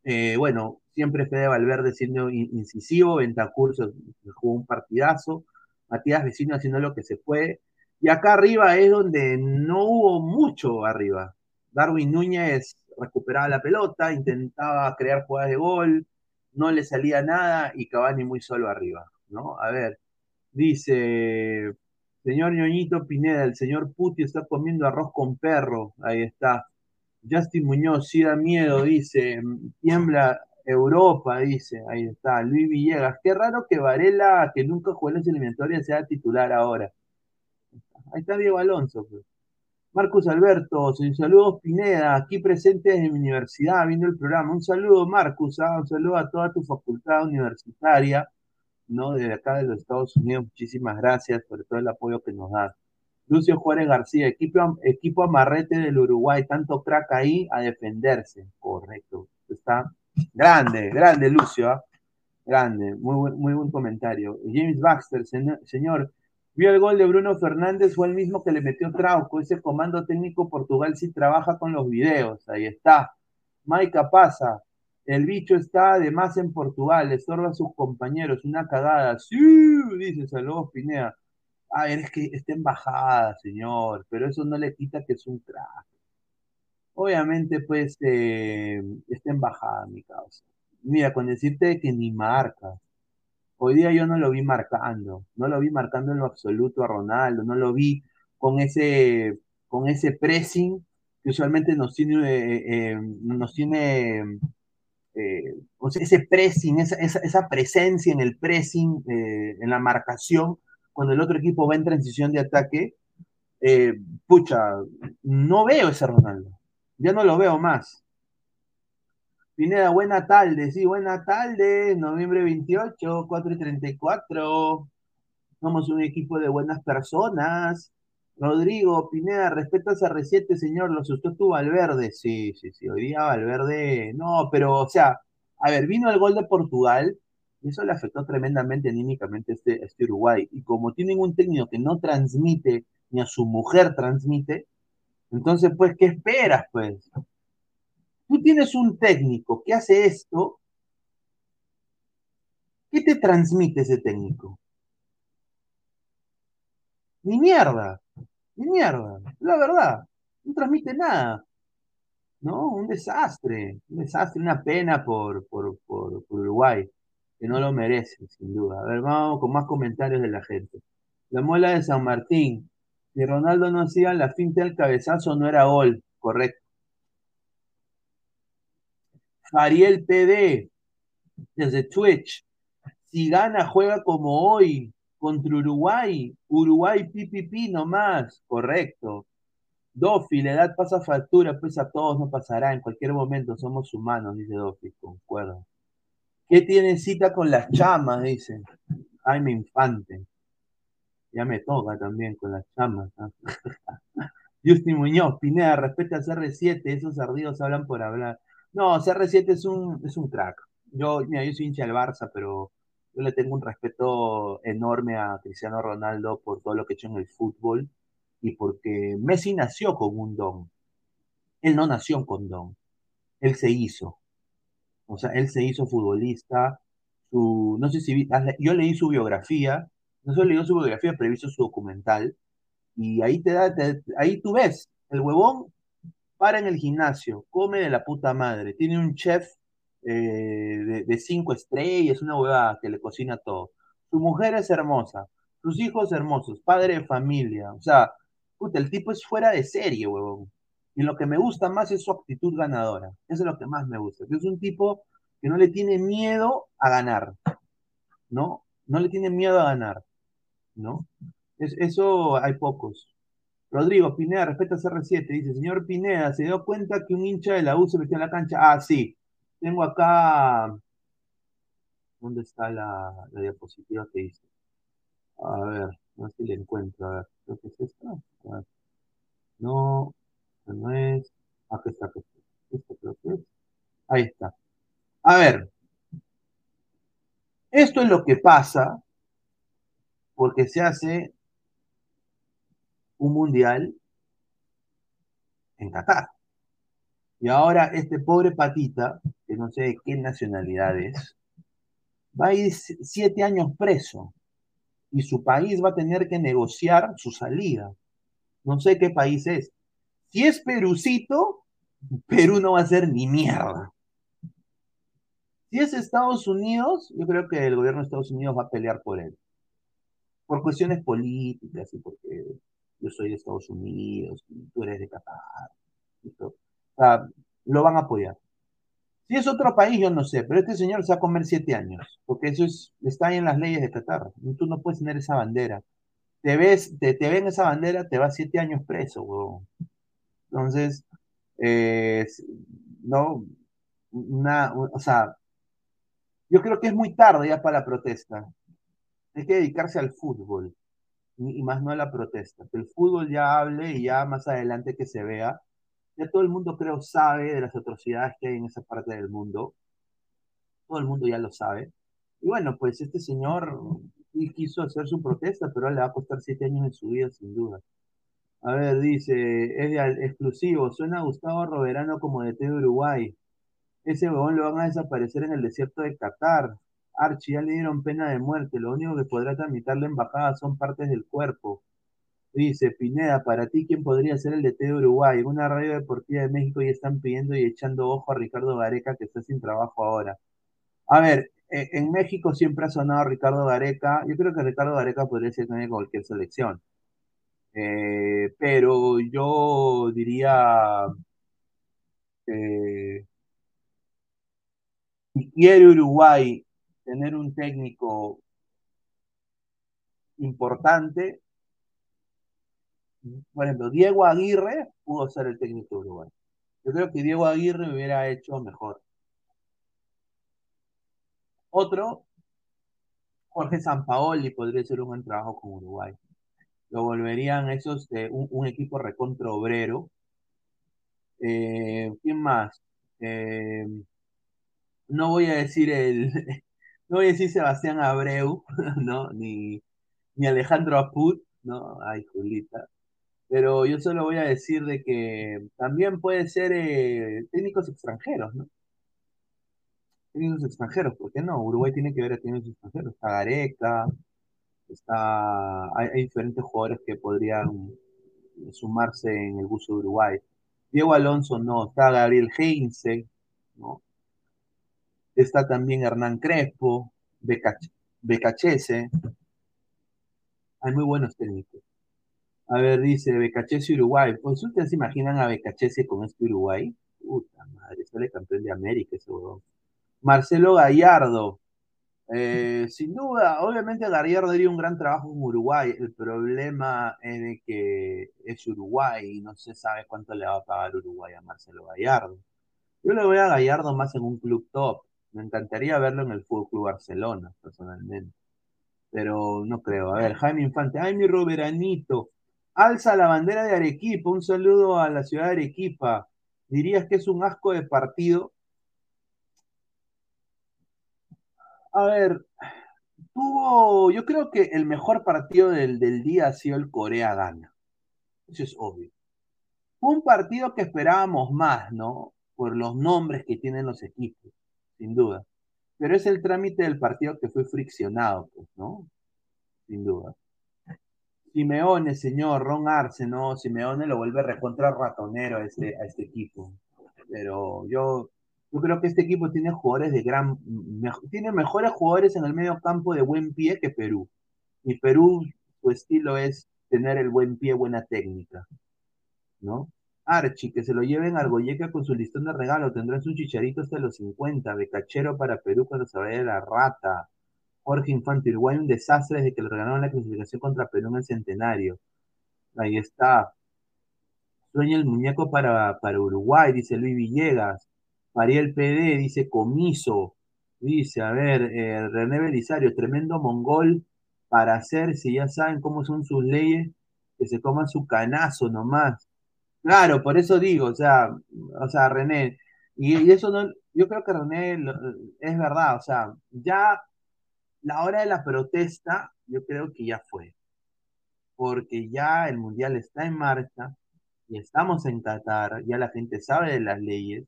eh, bueno, siempre Fede Valverde siendo incisivo, Ventacurso jugó un partidazo, Matías Vecino haciendo lo que se puede. Y acá arriba es donde no hubo mucho arriba. Darwin Núñez recuperaba la pelota, intentaba crear jugadas de gol, no le salía nada y Cavani muy solo arriba, ¿no? A ver, dice, señor ñoñito Pineda, el señor Puti está comiendo arroz con perro, ahí está. Justin Muñoz, sí da miedo, dice, tiembla Europa, dice, ahí está, Luis Villegas. Qué raro que Varela, que nunca jugó en las eliminatorias, sea titular ahora. Ahí está Diego Alonso. Pues. Marcus Alberto, saludos Pineda, aquí presente en mi universidad, viendo el programa. Un saludo, Marcus, ¿ah? un saludo a toda tu facultad universitaria, ¿no? Desde acá de los Estados Unidos, muchísimas gracias por todo el apoyo que nos da. Lucio Juárez García, equipo, equipo amarrete del Uruguay, tanto crack ahí a defenderse. Correcto. Está Grande, grande, Lucio. ¿ah? Grande, muy buen, muy buen comentario. James Baxter, señor, vio el gol de Bruno Fernández, fue el mismo que le metió Trauco. Ese comando técnico Portugal sí trabaja con los videos. Ahí está. Maika pasa. El bicho está además en Portugal, estorba a sus compañeros. Una cagada. Sí, dice saludos Pinea. A ver, es que está embajada, señor, pero eso no le quita que es un crack. Obviamente, pues, eh, está en bajada mi causa. Mira, con decirte que ni marca. Hoy día yo no lo vi marcando, no lo vi marcando en lo absoluto a Ronaldo, no lo vi con ese, con ese pressing que usualmente nos tiene, eh, eh, nos tiene eh, o sea, ese pressing, esa, esa, presencia en el pressing, en la marcación, cuando el otro equipo va en transición de ataque, pucha, no veo ese Ronaldo. Ya no lo veo más. Pineda, buena tarde, sí, buena tarde, noviembre 28, 4 y 34. Somos un equipo de buenas personas. Rodrigo, Pineda, respetas a R7, señor, lo asustó tu Valverde. Sí, sí, sí, hoy día Valverde, no, pero, o sea, a ver, vino el gol de Portugal, y eso le afectó tremendamente anímicamente a este, este Uruguay. Y como tienen un técnico que no transmite, ni a su mujer transmite, entonces, pues, ¿qué esperas, pues? Tú tienes un técnico que hace esto, ¿qué te transmite ese técnico? Ni mierda, ni mierda, la verdad, no transmite nada. ¿No? Un desastre, un desastre, una pena por, por, por, Uruguay, que no lo merece, sin duda. A ver, vamos con más comentarios de la gente. La muela de San Martín, si Ronaldo no hacía la finta del cabezazo, no era gol, correcto. Ariel PD, desde Twitch. Si gana, juega como hoy contra Uruguay. Uruguay PPP nomás, correcto. Dofi, la edad pasa factura, pues a todos nos pasará en cualquier momento, somos humanos, dice Dofi, concuerdo. ¿Qué tiene cita con las chamas? Dice. Jaime Infante. Ya me toca también con las chamas. Justin Muñoz, Pineda, respeta a CR7, esos ardidos hablan por hablar. No, CR7 es un, es un crack. Yo, mira, yo soy hincha del Barça, pero yo le tengo un respeto enorme a Cristiano Ronaldo por todo lo que ha hecho en el fútbol y porque Messi nació con un don. Él no nació con don. Él se hizo. O sea, él se hizo futbolista. Su, no sé si yo leí su biografía, no solo leí su biografía, pero he su documental. Y ahí te da, ahí tú ves, el huevón para en el gimnasio, come de la puta madre, tiene un chef eh, de, cinco estrellas, una huevada que le cocina todo. Su mujer es hermosa, sus hijos hermosos, padre de familia, o sea, puta, el tipo es fuera de serie, huevón. Y lo que me gusta más es su actitud ganadora. Eso es lo que más me gusta. Es un tipo que no le tiene miedo a ganar, ¿no? No le tiene miedo a ganar, ¿no? Es, eso hay pocos. Rodrigo Pineda, respeta CR7, dice, señor Pineda, ¿se dio cuenta que un hincha de la U se metió en la cancha? Ah, sí. Tengo acá, ¿dónde está la, diapositiva que hice? A ver, no sé si le encuentro, a ver, creo que es esta. No, no es. Aquí está, aquí está. creo que es. Ahí está. A ver, esto es lo que pasa porque se hace un mundial en Qatar. Y ahora este pobre patita, que no sé de qué nacionalidad es, va a ir siete años preso y su país va a tener que negociar su salida. No sé qué país es. Si es Perucito, Perú no va a ser ni mierda. Si es Estados Unidos, yo creo que el gobierno de Estados Unidos va a pelear por él. Por cuestiones políticas y porque yo soy de Estados Unidos, tú eres de Qatar. Lo van a apoyar. Si es otro país, yo no sé, pero este señor se va a comer siete años, porque eso es, está ahí en las leyes de Qatar. Tú no puedes tener esa bandera. Te ves, te, ven esa bandera, te vas siete años preso, huevón. Entonces, eh, no, una, o sea, yo creo que es muy tarde ya para la protesta. Hay que dedicarse al fútbol y más no a la protesta. Que el fútbol ya hable y ya más adelante que se vea. Ya todo el mundo creo sabe de las atrocidades que hay en esa parte del mundo. Todo el mundo ya lo sabe. Y bueno, pues este señor quiso hacer su protesta, pero le va a costar siete años en su vida, sin duda. A ver, dice, es de exclusivo, suena a Gustavo Roberano como de T de Uruguay. Ese huevón lo van a desaparecer en el desierto de Qatar. Archie, ya le dieron pena de muerte, lo único que podrá tramitar la embajada son partes del cuerpo. Dice, Pineda, para ti, ¿quién podría ser el DT de Uruguay? En una radio deportiva de México ya están pidiendo y echando ojo a Ricardo Gareca, que está sin trabajo ahora. A ver, e, en México siempre ha sonado Ricardo Gareca. Yo creo que Ricardo Gareca podría ser también cualquier selección. Eh, pero yo diría, eh, si quiere Uruguay tener un técnico importante, por ejemplo, Diego Aguirre pudo ser el técnico de Uruguay. Yo creo que Diego Aguirre hubiera hecho mejor. Otro, Jorge Sampaoli podría ser un buen trabajo con Uruguay. Lo volverían esos de un, equipo recontra obrero. Eh, ¿Quién más? Eh, no voy a decir el, no voy a decir Sebastián Abreu, ¿no? Ni, ni Alejandro Aput, ¿no? Ay, Julita. Pero yo solo voy a decir de que también puede ser eh, técnicos extranjeros, ¿no? Técnicos extranjeros, ¿por qué no? Uruguay tiene que ver a técnicos extranjeros. Está Gareca, está, hay, diferentes jugadores que podrían sumarse en el buzo de Uruguay. Diego Alonso no, está Gabriel Heinze, ¿no? Está también Hernán Crespo, Becachese. Hay muy buenos técnicos. A ver, dice Becachese Uruguay. Pues ustedes se imaginan a Becachese con este Uruguay. Puta madre, sale campeón de América ese Marcelo Gallardo. Eh, sin duda, obviamente Gallardo haría un gran trabajo en Uruguay. El problema es de que es Uruguay y no se sabe cuánto le va a pagar Uruguay a Marcelo Gallardo. Yo le voy a Gallardo más en un club top. Me encantaría verlo en el Fútbol Barcelona, personalmente. Pero no creo. A ver, Jaime Infante. Ay, mi Roberanito. Alza la bandera de Arequipa. Un saludo a la ciudad de Arequipa. ¿Dirías que es un asco de partido? A ver, tuvo. Yo creo que el mejor partido del, del día ha sido el Corea-Gana. Eso es obvio. Fue un partido que esperábamos más, ¿no? Por los nombres que tienen los equipos sin duda. Pero es el trámite del partido que fue friccionado, pues, ¿no? Sin duda. Simeone, señor, Ron Arce, ¿no? Simeone lo vuelve recontra ratonero a este, a este equipo. Pero yo, yo creo que este equipo tiene jugadores de gran. tiene mejores jugadores en el medio campo de buen pie que Perú. Y Perú, su estilo es tener el buen pie, buena técnica. ¿No? Archie, que se lo lleven a Argoyeca con su listón de regalo, tendrán su chicharito hasta los 50, becachero para Perú cuando se vaya la rata. Jorge Infante, Uruguay un desastre desde que le regalaron la clasificación contra Perú en el centenario. Ahí está. Sueña el muñeco para, para Uruguay, dice Luis Villegas. Mariel PD, dice Comiso. Dice, a ver, eh, René Belisario, tremendo mongol para hacer, si ya saben cómo son sus leyes, que se coman su canazo nomás. Claro, por eso digo, o sea, o sea, René, y, eso no, yo creo que René es verdad, o sea, ya la hora de la protesta, yo creo que ya fue, porque ya el mundial está en marcha, y estamos en Qatar, ya la gente sabe de las leyes,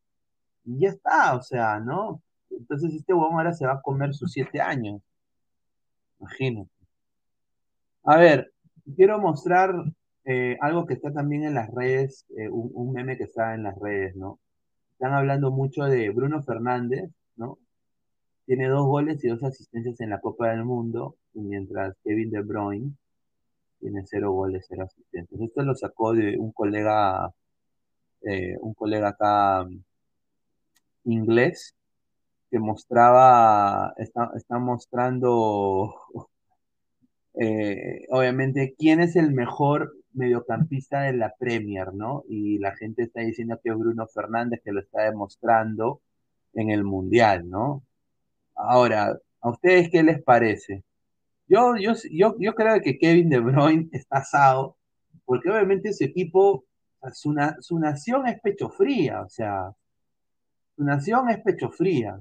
y ya está, o sea, ¿no? Entonces este huevón ahora se va a comer sus siete años, imagínate. A ver, quiero mostrar eh, algo que está también en las redes, eh, un, meme que está en las redes, ¿no? Están hablando mucho de Bruno Fernández, ¿no? Tiene dos goles y dos asistencias en la Copa del Mundo, mientras Kevin De Bruyne tiene cero goles, cero asistencias. Esto lo sacó de un colega, eh, un colega acá mm, inglés, que mostraba, está, está mostrando, obviamente, quién es el mejor mediocampista de la Premier, ¿no? Y la gente está diciendo que Bruno Fernández que lo está demostrando en el Mundial, ¿no? Ahora, ¿a ustedes qué les parece? Yo, yo, yo, yo creo que Kevin De Bruyne está asado, porque obviamente su equipo, su, su nación es pecho fría, o sea, su nación es pecho fría.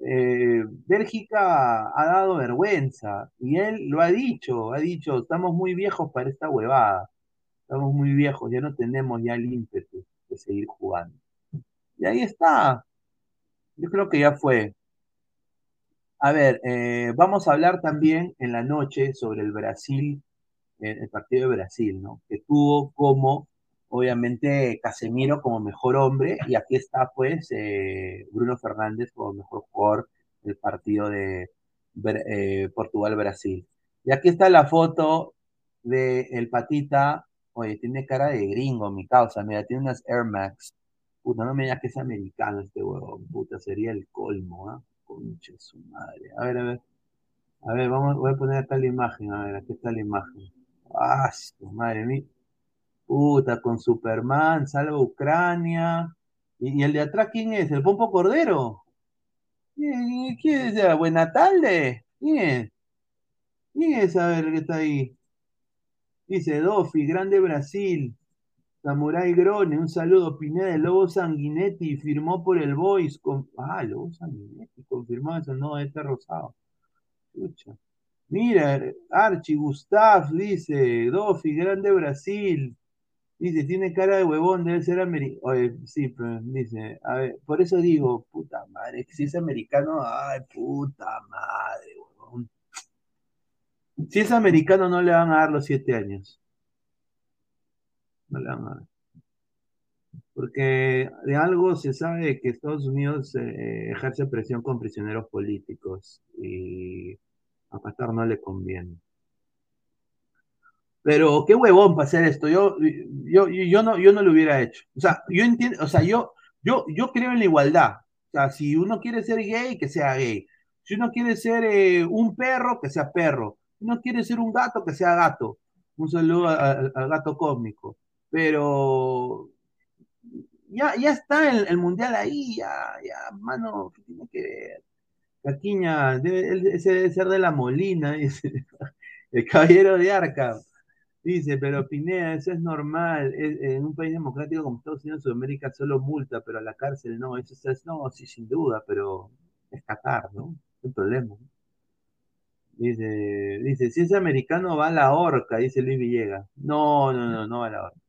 Eh, Bélgica ha dado vergüenza y él lo ha dicho, ha dicho, estamos muy viejos para esta huevada, estamos muy viejos, ya no tenemos ya el ímpetu de seguir jugando. Y ahí está, yo creo que ya fue. A ver, eh, vamos a hablar también en la noche sobre el Brasil, el partido de Brasil, ¿no? Que tuvo como obviamente Casemiro como mejor hombre y aquí está pues eh, Bruno Fernández como mejor jugador del partido de eh, Portugal-Brasil. Y aquí está la foto de el patita, oye, tiene cara de gringo, mi causa, mira, tiene unas Air Max, Puta, no me digas que es americano este huevón, puta, sería el colmo, ¿ah? Concha su madre. A ver, a ver. A ver, vamos, voy a poner acá la imagen, a ver, aquí está la imagen. Ah, madre mía. Puta, con Superman, salva Ucrania. ¿Y, el de atrás quién es? ¿El Pompo Cordero? ¿Quién, quién es? ¿Buena tarde? ¿Quién es? ¿Quién es? A ver, qué está ahí. Dice Dofi, grande Brasil. Samurai Grone, un saludo. Pineda de Lobo Sanguinetti firmó por el Voice. Con... Ah, Lobo Sanguinetti, confirmó eso, no, este rosado. Mira, Archie Gustav dice, Dofi, grande Brasil. Dice, tiene cara de huevón, debe ser americano. Sí, pero dice, a ver, por eso digo, puta madre, si es americano, ay, puta madre, huevón. Si es americano, no le van a dar los siete años. No le van a dar. Porque de algo se sabe que Estados Unidos eh, ejerce presión con prisioneros políticos y a Qatar no le conviene. Pero qué huevón para hacer esto. Yo, yo, yo, no, yo no lo hubiera hecho. O sea, yo entiendo, o sea, yo, yo, yo creo en la igualdad. O sea, si uno quiere ser gay, que sea gay. Si uno quiere ser eh, un perro, que sea perro. Si uno quiere ser un gato, que sea gato. Un saludo al gato cósmico. Pero ya, ya está el, mundial ahí, ya, ya, mano, ¿qué tiene que ver? Caquiña, debe, debe ser de la Molina. El caballero de Arca. Dice, pero Pineda, eso es normal. en un país democrático como Estados Unidos, Sudamérica solo multa, pero a la cárcel no. Eso es, no, sí, sin duda, pero es Qatar, ¿no? Es problema. Dice, dice, si es americano va a la horca, dice Luis Villegas. No, no, no, no va a la horca.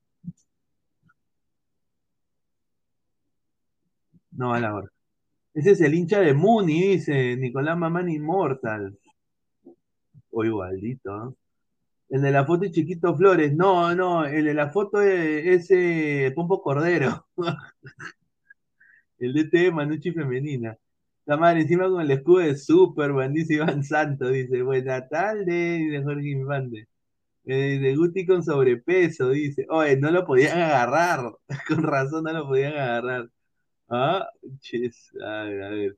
No va a la horca. Ese es el hincha de Muni, dice Nicolás Mamán Inmortal. O igualito, ¿no? El de la foto es Chiquito Flores. No, no, el de la foto es, ese Pompo Cordero. el DT Manucci Femenina. La madre encima con el escudo de Superman, dice Iván Santo, dice, buena tarde, dice Jorge Infante. Eh, de Guti con sobrepeso, dice, oye, no lo podían agarrar, con razón no lo podían agarrar. Ah, ches, a ver, a ver.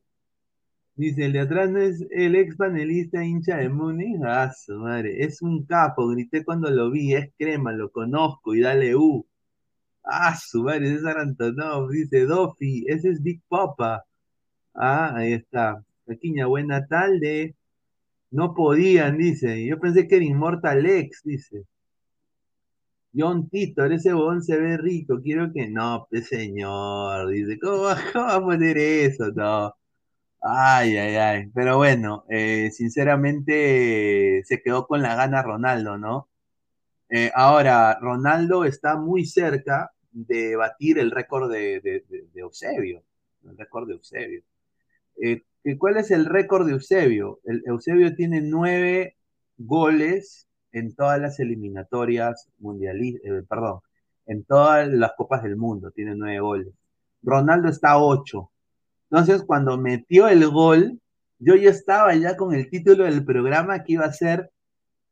Dice, el de atrás no es el ex panelista hincha de Muni. Ah, su madre, es un capo, grité cuando lo vi, es crema, lo conozco y dale U. Ah, su madre, César Antonov, dice Dofi, ese es Big Papa. Ah, ahí está. Pequeña buena tarde. No podían, dice. Yo pensé que era Immortal X, dice. John Titor, ese bodón se ve rico, quiero que. No, pues señor, dice, ¿cómo, ¿cómo va a poner eso? No. Ay, ay, ay. Pero bueno, eh, sinceramente se quedó con la gana Ronaldo, ¿no? Eh, ahora, Ronaldo está muy cerca de batir el récord de, de, Eusebio. El récord de Eusebio. Eh, ¿Cuál es el récord de Eusebio? El, Eusebio tiene nueve goles en todas las eliminatorias mundialistas, perdón, en todas las copas del mundo, tiene nueve goles. Ronaldo está a ocho. Entonces, cuando metió el gol, yo ya estaba ya con el título del programa que iba a ser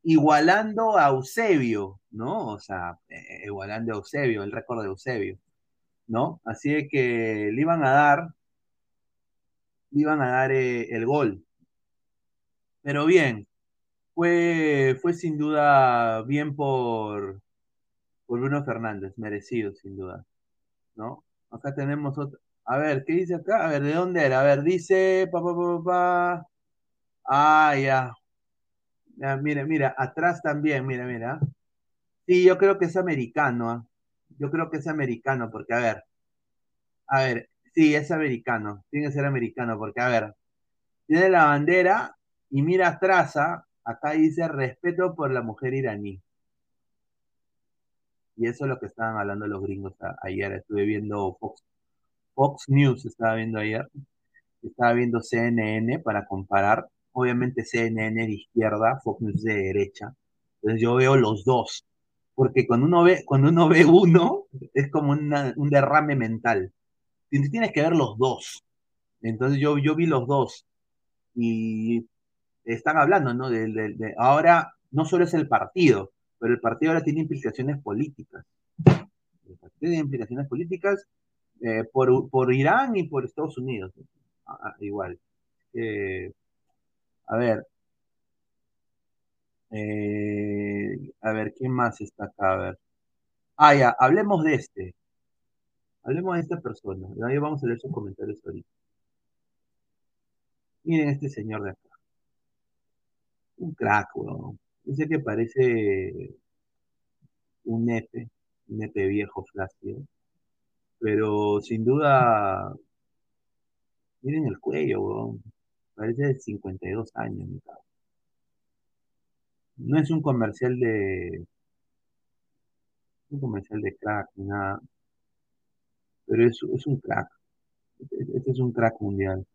igualando a Eusebio, ¿no? O sea, eh, igualando a Eusebio, el récord de Eusebio, ¿no? Así que le iban a dar, le iban a dar eh, el gol. Pero bien, fue, fue sin duda bien por, por Bruno Fernández, merecido sin duda, ¿no? Acá tenemos otro, a ver, ¿qué dice acá? A ver, ¿de dónde era? A ver, dice, pa, pa, pa, Ah, ya. Mira, mira, atrás también, mira, mira. Sí, yo creo que es americano. ¿ah? Yo creo que es americano, porque, a ver, a ver, sí, es americano. Tiene que ser americano, porque, a ver, tiene la bandera y mira atrás, ¿ah? acá dice respeto por la mujer iraní. Y eso es lo que estaban hablando los gringos ayer. Estuve viendo Fox Fox News estaba viendo ayer, estaba viendo CNN para comparar, obviamente CNN de izquierda, Fox News de derecha, entonces yo veo los dos, porque cuando uno ve, cuando uno ve uno, es como un derrame mental, tienes que ver los dos, entonces yo, yo vi los dos, y están hablando, ¿no? De, ahora no solo es el partido, pero el partido ahora tiene implicaciones políticas. El partido tiene implicaciones políticas eh, por, Irán y por Estados Unidos. Igual. Eh, a ver. Eh, a ver, ¿quién más está acá? A ver. Ah, ya, hablemos de este. Hablemos de esta persona. Ahí vamos a leer sus comentarios ahorita. Miren este señor de acá. Un crack, weón. Dice que parece un nepe, un nepe viejo, flácido. Pero sin duda, miren el cuello, weón. Parece de 52 años, mi cabrón. No es un comercial de. Un comercial de crack ni nada. Pero es, es un crack. Este, es un crack mundial.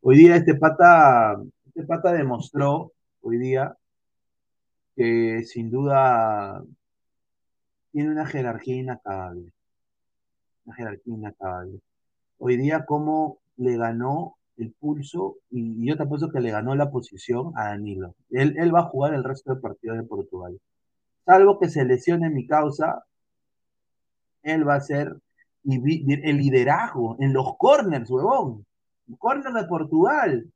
Hoy día este pata, este pata demostró, hoy día, que sin duda tiene una jerarquía inacabable. Una jerarquía inacabable. Hoy día, cómo le ganó el pulso, y yo te apuesto que le ganó la posición a Danilo. Él, va a jugar el resto del partido de Portugal. Salvo que se lesione mi causa, él va a ser el liderazgo en los corners, huevón. Corner de Portugal.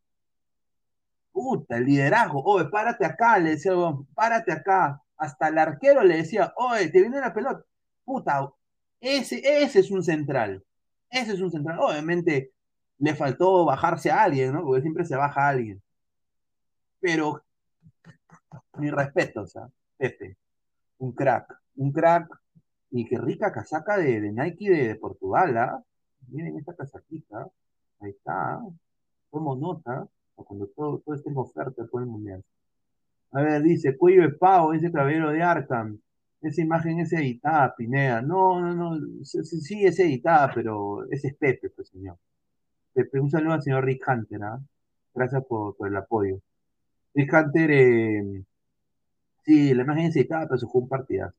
Puta, el liderazgo. Oye, párate acá, le decía, párate acá. Hasta el arquero le decía, oye, te viene la pelota. Puta, ese, ese es un central. Ese es un central. Obviamente le faltó bajarse a alguien, ¿no? Porque siempre se baja a alguien. Pero, mi respeto, o sea, Pepe, un crack, un crack, y qué rica casaca de, Nike de, Portugal, ¿ah? Miren esta casaquita. Ahí está. Tomo nota. Cuando todo, todo esté en oferta por el mundial. A ver, dice, cuello de pavo, dice caballero de Arkham. Esa imagen es editada, Pineda. No, no, no. Sí, es editada, pero ese es Pepe, pues, señor. Pepe, un saludo al señor Rick Hunter, ¿ah? Gracias por, el apoyo. Rick Hunter, eh, sí, la imagen es editada, pero se jugó un partidazo.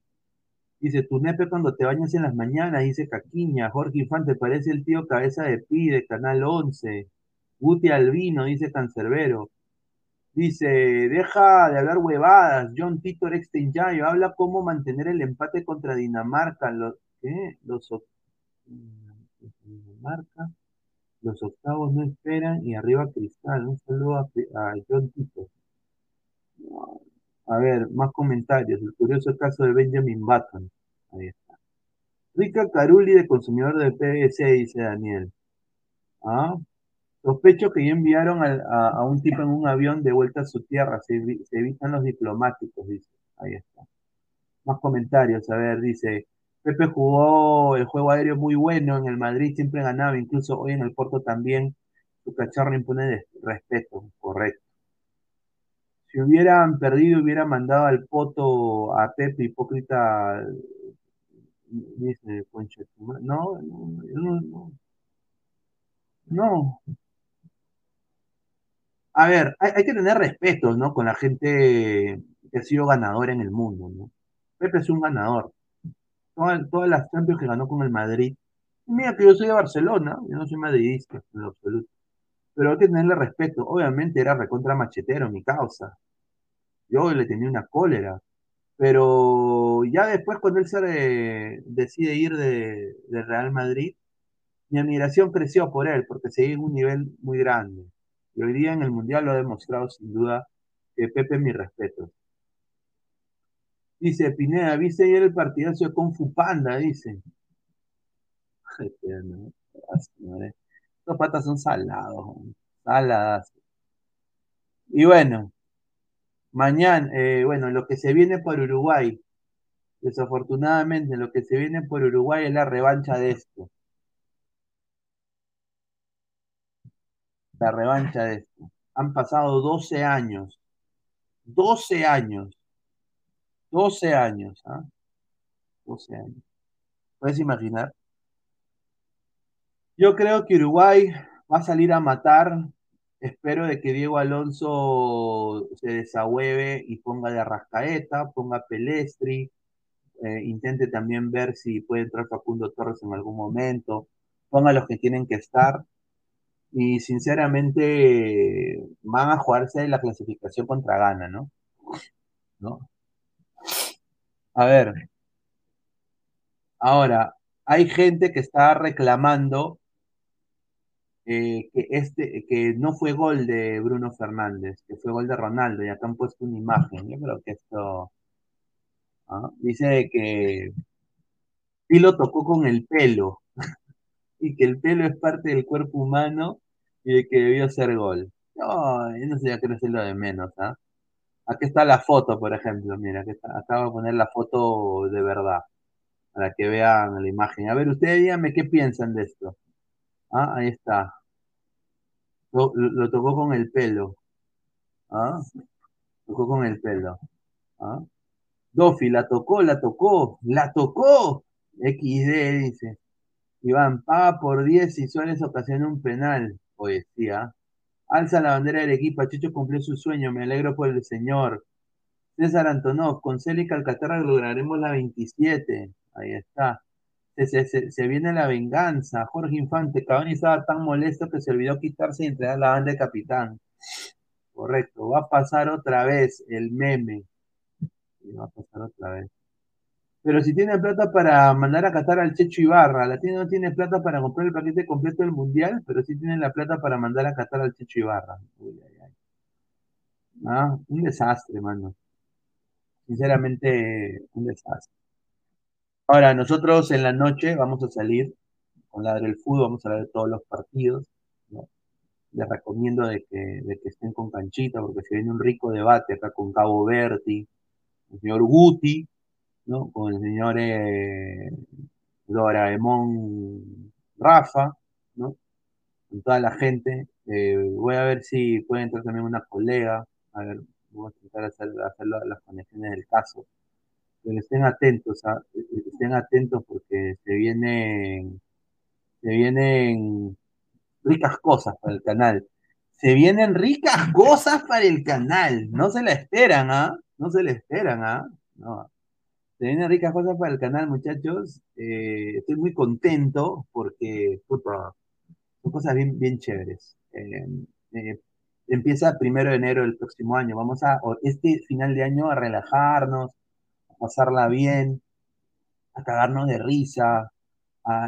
Dice, tu nepe cuando te bañas en las mañanas, dice Caquiña, Jorge Infante, parece el tío Cabeza de Pi de Canal 11. Guti Albino, dice Cancerbero. Dice, deja de hablar huevadas, John Titor Extenyayo, habla cómo mantener el empate contra Dinamarca. Los. Los, Dinamarca, los octavos no esperan y arriba Cristal. Un saludo a, a John Titor. A ver, más comentarios. El curioso caso de Benjamin Button. Ahí está. Rica Caruli de consumidor de PVC, dice Daniel. ¿Ah? Sospecho que ya enviaron a, un tipo en un avión de vuelta a su tierra. Se, evitan los diplomáticos, dice. Ahí está. Más comentarios. A ver, dice. Pepe jugó el juego aéreo muy bueno en el Madrid, siempre ganaba, incluso hoy en el Porto también. Su cacharro impone respeto, correcto. Si hubieran perdido, hubiera mandado al poto a Pepe hipócrita. Dice No, no, no. No. A ver, hay, que tener respeto, ¿no? Con la gente que ha sido ganadora en el mundo, ¿no? Pepe es un ganador. Todas, las Champions que ganó con el Madrid. Mira que yo soy de Barcelona, yo no soy madridista en lo absoluto. Pero hay que tenerle respeto. Obviamente era recontra machetero mi causa. Yo le tenía una cólera. Pero ya después, cuando él se decide ir de, Real Madrid, mi admiración creció por él, porque seguía en un nivel muy grande. Y hoy día en el Mundial lo ha demostrado sin duda que Pepe mi respeto. Dice Pineda, ¿viste ayer el partidazo de Kung Fu Panda? Dice. Estos patas son salados, saladas. Y bueno, mañana, eh, bueno, lo que se viene por Uruguay, desafortunadamente, lo que se viene por Uruguay es la revancha de esto. La revancha de esto. Han pasado 12 años. 12 años. 12 años. ¿ah? 12 años. ¿Puedes imaginar? Yo creo que Uruguay va a salir a matar. Espero de que Diego Alonso se desahueve y ponga de Arrascaeta, ponga Pelestri, eh, intente también ver si puede entrar Facundo Torres en algún momento, ponga los que tienen que estar. Y sinceramente van a jugarse la clasificación contra Gana, ¿no? ¿No? A ver. Ahora, hay gente que está reclamando eh, que este, que no fue gol de Bruno Fernández, que fue gol de Ronaldo, y acá han puesto una imagen. Yo creo que esto dice que lo tocó con el pelo, y que el pelo es parte del cuerpo humano y de que debió ser gol. No, no sé, creo que es lo de menos, ¿ah? Aquí está la foto, por ejemplo, mira, aquí está, acabo de poner la foto de verdad, para que vean la imagen. A ver, ustedes díganme qué piensan de esto. Ah, ahí está. Lo, tocó con el pelo. ¿Ah? Tocó con el pelo. ¿Ah? Dofi, la tocó, la tocó, la tocó. XD dice. Iván, paga por 10 y Suárez ocasiona un penal. Poesía. Alza la bandera del equipo. Chicho cumplió su sueño. Me alegro por el señor. César Antonov, con Célica Alcaterra lograremos la 27. Ahí está. Se, viene la venganza. Jorge Infante, Cavani estaba tan molesto que se olvidó quitarse y entregar la banda de capitán. Correcto. Va a pasar otra vez el meme. va a pasar otra vez. Pero si tiene plata para mandar a Qatar al Checho Ibarra, la tiene, no tiene plata para comprar el paquete completo del Mundial, pero sí tiene la plata para mandar a Qatar al Checho Ibarra. Ah, un desastre, mano. Sinceramente, un desastre. Ahora, nosotros en la noche vamos a salir con la del fútbol, vamos a hablar de todos los partidos. Les recomiendo de que, de que estén con canchita, porque se viene un rico debate acá con Cabo Berti, el señor Guti, con el señor eh, Doraemon Rafa, ¿no? con toda la gente. Eh, voy a ver si puede entrar también una colega, a ver, voy a intentar hacer, hacer las conexiones del caso. Pero estén atentos, ¿ah? estén atentos porque se vienen, se vienen ricas cosas para el canal. Se vienen ricas cosas para el canal. No se la esperan, ¿ah? No se la esperan, ¿ah? No. Se vienen ricas cosas para el canal, muchachos. Eh, estoy muy contento porque son cosas bien, chéveres. Eh, eh, empieza primero de enero del próximo año. Vamos a, este final de año, a relajarnos, a pasarla bien, a cagarnos de risa.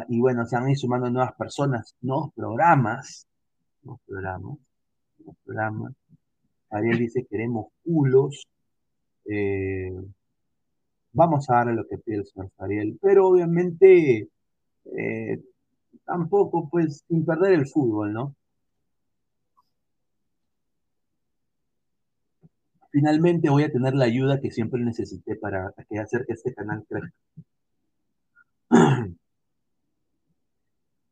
y bueno, se a ir sumando nuevas personas, nuevos programas. Nuevos programas. Nuevos programas. Ariel dice, queremos culos. Eh, vamos a darle lo que pide el señor Ariel, pero obviamente eh, tampoco, pues, sin perder el fútbol, ¿no? Finalmente voy a tener la ayuda que siempre necesité para que hacer que este canal crezca.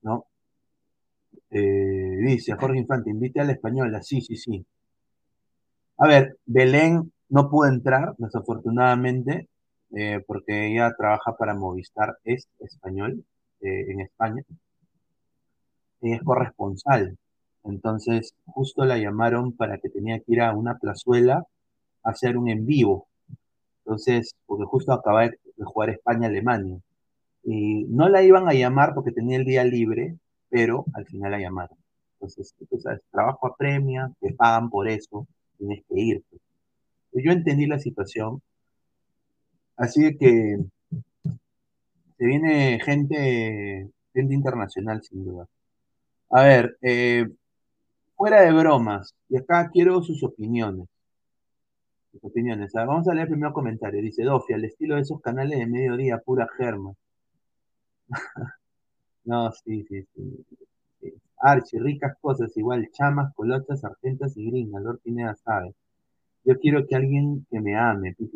¿No? Eh, dice Jorge Infante, invite a la española. Sí, sí, sí. A ver, Belén no pudo entrar, desafortunadamente. Eh, porque ella trabaja para Movistar, es español, eh, en España. Ella es corresponsal. Entonces, justo la llamaron para que tenía que ir a una plazuela a hacer un en vivo. Entonces, porque justo acaba de jugar España-Alemania. Y no la iban a llamar porque tenía el día libre, pero al final la llamaron. Entonces, tú sabes, trabajo apremia, te pagan por eso, tienes que ir. Yo entendí la situación, Así que se viene gente, gente internacional sin duda. A ver, eh, fuera de bromas, y acá quiero sus opiniones. Sus opiniones. vamos a leer el primer comentario. Dice Dofi, al estilo de esos canales de mediodía, pura germa. no, sí, sí, sí. Archie, ricas cosas, igual chamas, colochas, argentas y gringas, Lord Pineda sabe. Yo quiero que alguien que me ame, pi,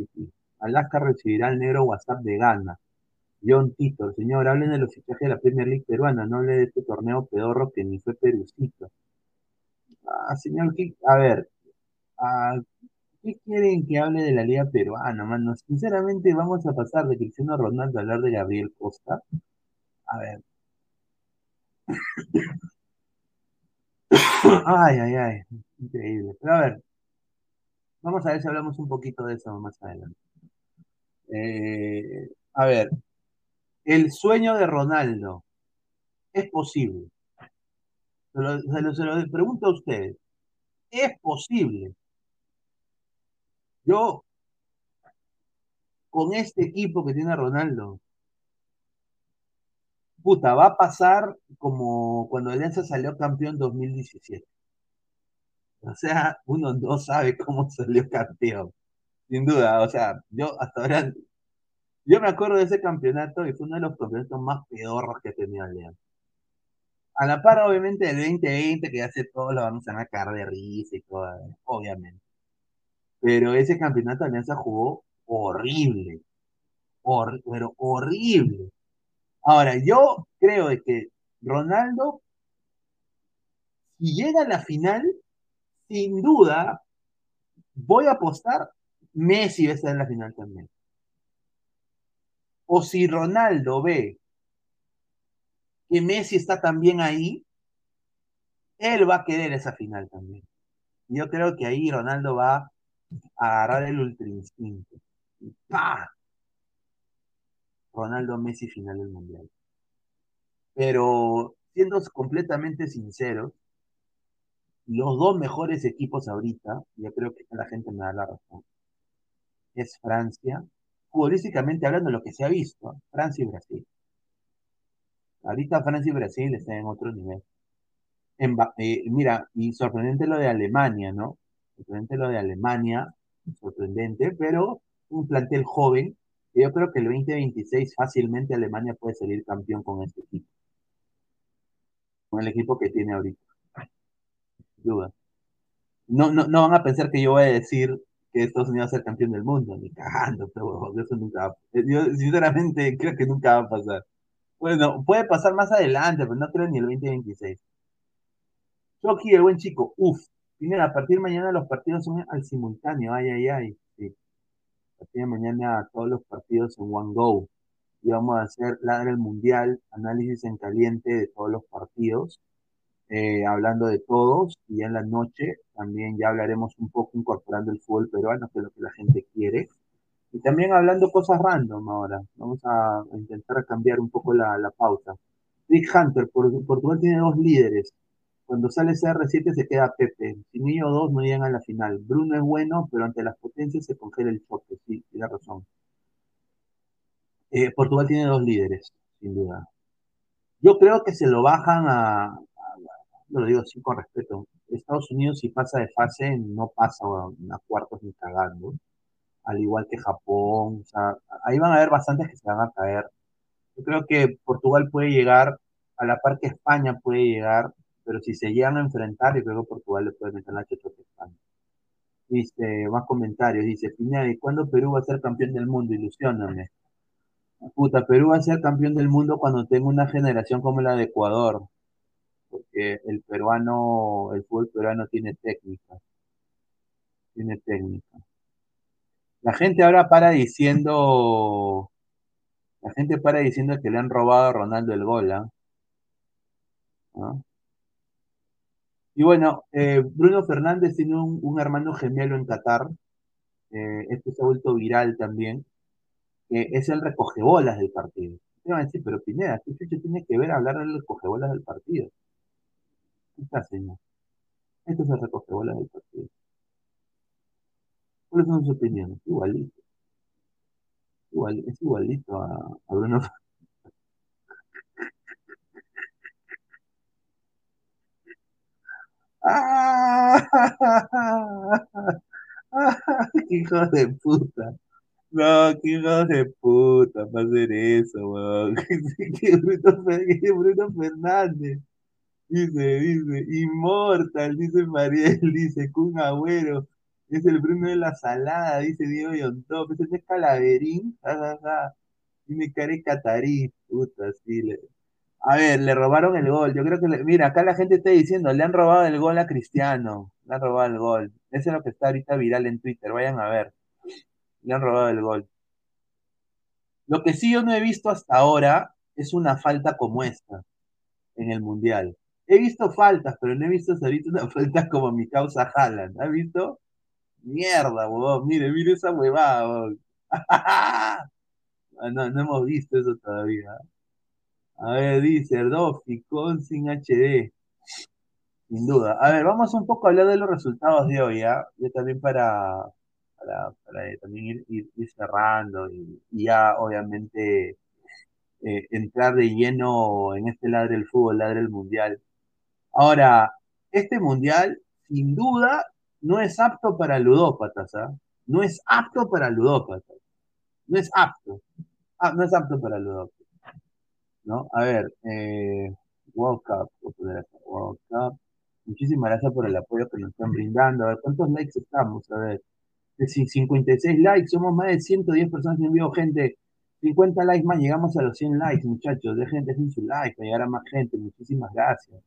Alaska recibirá el negro WhatsApp de Ghana. John Tito, señor, hablen de los fichajes de la Premier League peruana, no hable de este torneo pedorro que ni fue perucito. Ah, señor, a ver, ah, ¿qué quieren que hable de la liga peruana, mano? Sinceramente, vamos a pasar de Cristiano Ronaldo a hablar de Gabriel Costa. A ver. Ay, ay, ay, increíble. Pero a ver, vamos a ver si hablamos un poquito de eso más adelante. Eh, a ver, el sueño de Ronaldo es posible. Se lo, pregunto a ustedes. Es posible. Yo, con este equipo que tiene Ronaldo, puta, va a pasar como cuando Alianza salió campeón 2017. O sea, uno no sabe cómo salió campeón. Sin duda, o sea, yo hasta ahora, yo me acuerdo de ese campeonato y fue uno de los campeonatos más pedorros que tenía Alianza. A la par, obviamente, del 2020, que ya sé todo lo vamos a sacar de risa y todo, obviamente. Pero ese campeonato Alianza jugó horrible. pero horrible. Ahora, yo creo que Ronaldo, si llega a la final, sin duda, voy a apostar, Messi va a estar en la final también. O si Ronaldo ve que Messi está también ahí, él va a querer esa final también. Yo creo que ahí Ronaldo va a agarrar el ultra instinto. Ronaldo Messi final del mundial. Pero siendo completamente sinceros, los dos mejores equipos ahorita, yo creo que la gente me da la razón, es Francia, futbolísticamente hablando lo que se ha visto, Francia y Brasil. Ahorita Francia y Brasil están en otro nivel. Eh, mira, y sorprendente lo de Alemania, ¿no? Sorprendente lo de Alemania, sorprendente, pero un plantel joven. yo creo que el 2026 fácilmente Alemania puede salir campeón con este equipo. Con el equipo que tiene ahorita. Duda. No, no, no van a pensar que yo voy a decir que Estados Unidos va a ser campeón del mundo, ni cagando, pero eso nunca va Yo sinceramente creo que nunca va a pasar. Bueno, puede pasar más adelante, pero no creo ni el 2026. Chucky, el buen chico, uff. Primero, a partir de mañana los partidos son al simultáneo, ay, ay, ay. A partir de mañana todos los partidos en One Go. Y vamos a hacer ladra el mundial, análisis en caliente de todos los partidos, eh, hablando de todos. Y en la noche también ya hablaremos un poco incorporando el fútbol peruano, que es lo que la gente quiere. Y también hablando cosas random ahora. Vamos a intentar cambiar un poco la, la pauta. Rick Hunter, Portugal tiene dos líderes. Cuando sale CR7 se queda Pepe. Sin ellos dos no llegan a la final. Bruno es bueno, pero ante las potencias se congela el choque. Sí, tiene razón. Eh, Portugal tiene dos líderes, sin duda. Yo creo que se lo bajan a, lo digo así con respeto. Estados Unidos si pasa de fase no pasa a cuartos ni cagando al igual que Japón. O sea, ahí van a haber bastantes que se van a caer. Yo creo que Portugal puede llegar, a la par que España puede llegar, pero si se llegan a enfrentar, yo creo que Portugal le puede meter la cheta a España. Dice, más comentarios, dice, ¿y ¿cuándo Perú va a ser campeón del mundo? Ilusioname. Puta, Perú va a ser campeón del mundo cuando tenga una generación como la de Ecuador. Porque el peruano, el fútbol peruano tiene técnica. Tiene técnica. La gente ahora para diciendo, la gente para diciendo que le han robado a Ronaldo el gol, ¿ah? Y bueno, eh, Bruno Fernández tiene un, hermano gemelo en Qatar, eh, esto se ha vuelto viral también, es el recogebolas del partido. Pero Pineda, ¿qué tiene que ver hablar del recogebolas del partido? ¿Qué está, señor? Esto es el recogebolas del partido. ¿Cuáles son sus opiniones? Igualito. Igual, es igualito a, Bruno. ¡Ah! ¡Qué hijo de puta! No, qué hijo de puta para hacer eso, weón. ¿Qué Bruno, Bruno Fernández. Dice, dice, inmortal, dice Mariel, dice, Kun Agüero. Es el Bruno de la Salada, dice Diego Yontop. Ese es Calaverín. Tiene cara catarí. Puta, sí. A ver, le robaron el gol. Yo creo que, mira, acá la gente está diciendo, le han robado el gol a Cristiano. Le han robado el gol. Eso es lo que está ahorita viral en Twitter. Vayan a ver. Le han robado el gol. Lo que sí yo no he visto hasta ahora es una falta como esta en el Mundial. He visto faltas, pero no he visto ahorita una falta como mi causa Haaland. ¿Has visto? Mierda, huevón, mire, mire esa huevada, ah, no, no hemos visto eso todavía. A ver, dice Dofi con sin HD. Sin duda. A ver, vamos un poco a hablar de los resultados de hoy, ¿ya? Yo también para, para, también ir, cerrando y, ya, obviamente, eh, entrar de lleno en este lado del fútbol, lado del mundial. Ahora, este mundial, sin duda, no es apto para ludópatas, ¿ah? No es apto para ludópatas. No es apto. Ah, no es apto para ludópatas. ¿No? A ver, eh, World Cup, World Cup. Muchísimas gracias por el apoyo que nos están brindando. A ver, ¿cuántos likes estamos? A ver, 56 likes, somos más de 110 personas en vivo, gente. 50 likes más, llegamos a los 100 likes, muchachos. Dejen, dejen su like para llegar a más gente. Muchísimas gracias.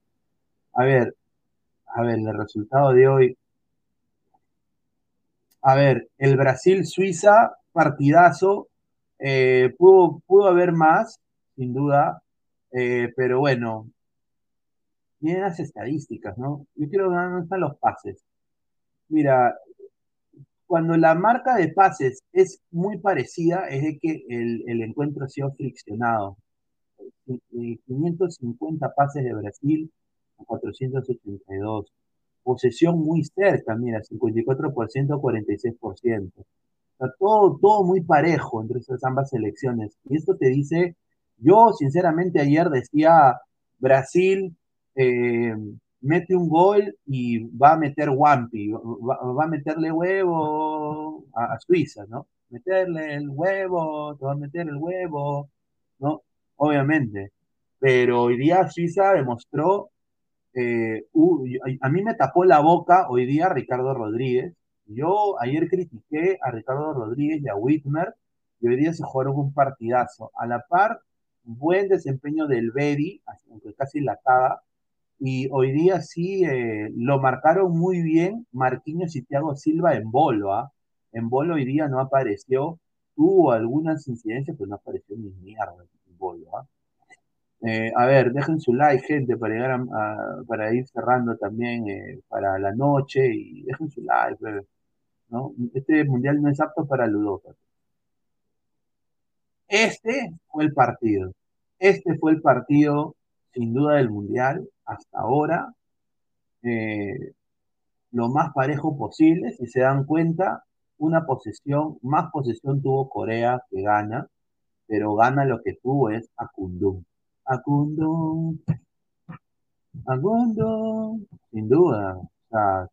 A ver, a ver, el resultado de hoy. A ver, el Brasil-Suiza, partidazo. Eh, pudo, haber más, sin duda. Eh, pero bueno, miren las estadísticas, ¿no? Yo quiero ver dónde están los pases. Mira, cuando la marca de pases es muy parecida, es de que el, encuentro ha sido friccionado. 550 eh, pases de Brasil a 482. Posesión muy cerca, mira, 54%, 46%. O sea, todo, todo muy parejo entre esas ambas selecciones. Y esto te dice, yo sinceramente ayer decía, Brasil eh, mete un gol y va a meter Wampi, va, a meterle huevo a, Suiza, ¿no? Meterle el huevo, te va a meter el huevo, ¿no? Obviamente. Pero hoy día Suiza demostró, eh, a mí me tapó la boca hoy día Ricardo Rodríguez. Yo ayer critiqué a Ricardo Rodríguez y a Whitmer y hoy día se jugaron un partidazo. A la par, buen desempeño del Bedi, aunque casi la caga, y hoy día sí eh, lo marcaron muy bien Marquinhos y Thiago Silva en bolo. ¿ah? En bolo hoy día no apareció, tuvo algunas incidencias, pero no apareció ni mierda en bolo. ¿ah? Eh, a ver, dejen su like, gente, para llegar para ir cerrando también eh, para la noche y dejen su like. ¿no? Este mundial no es apto para ludópatas. Este fue el partido. Este fue el partido, sin duda, del mundial hasta ahora eh, lo más parejo posible. Si se dan cuenta, una posesión, más posesión tuvo Corea que gana, pero gana lo que tuvo es Akundum. Akundum, Akundum, sin duda. O sea,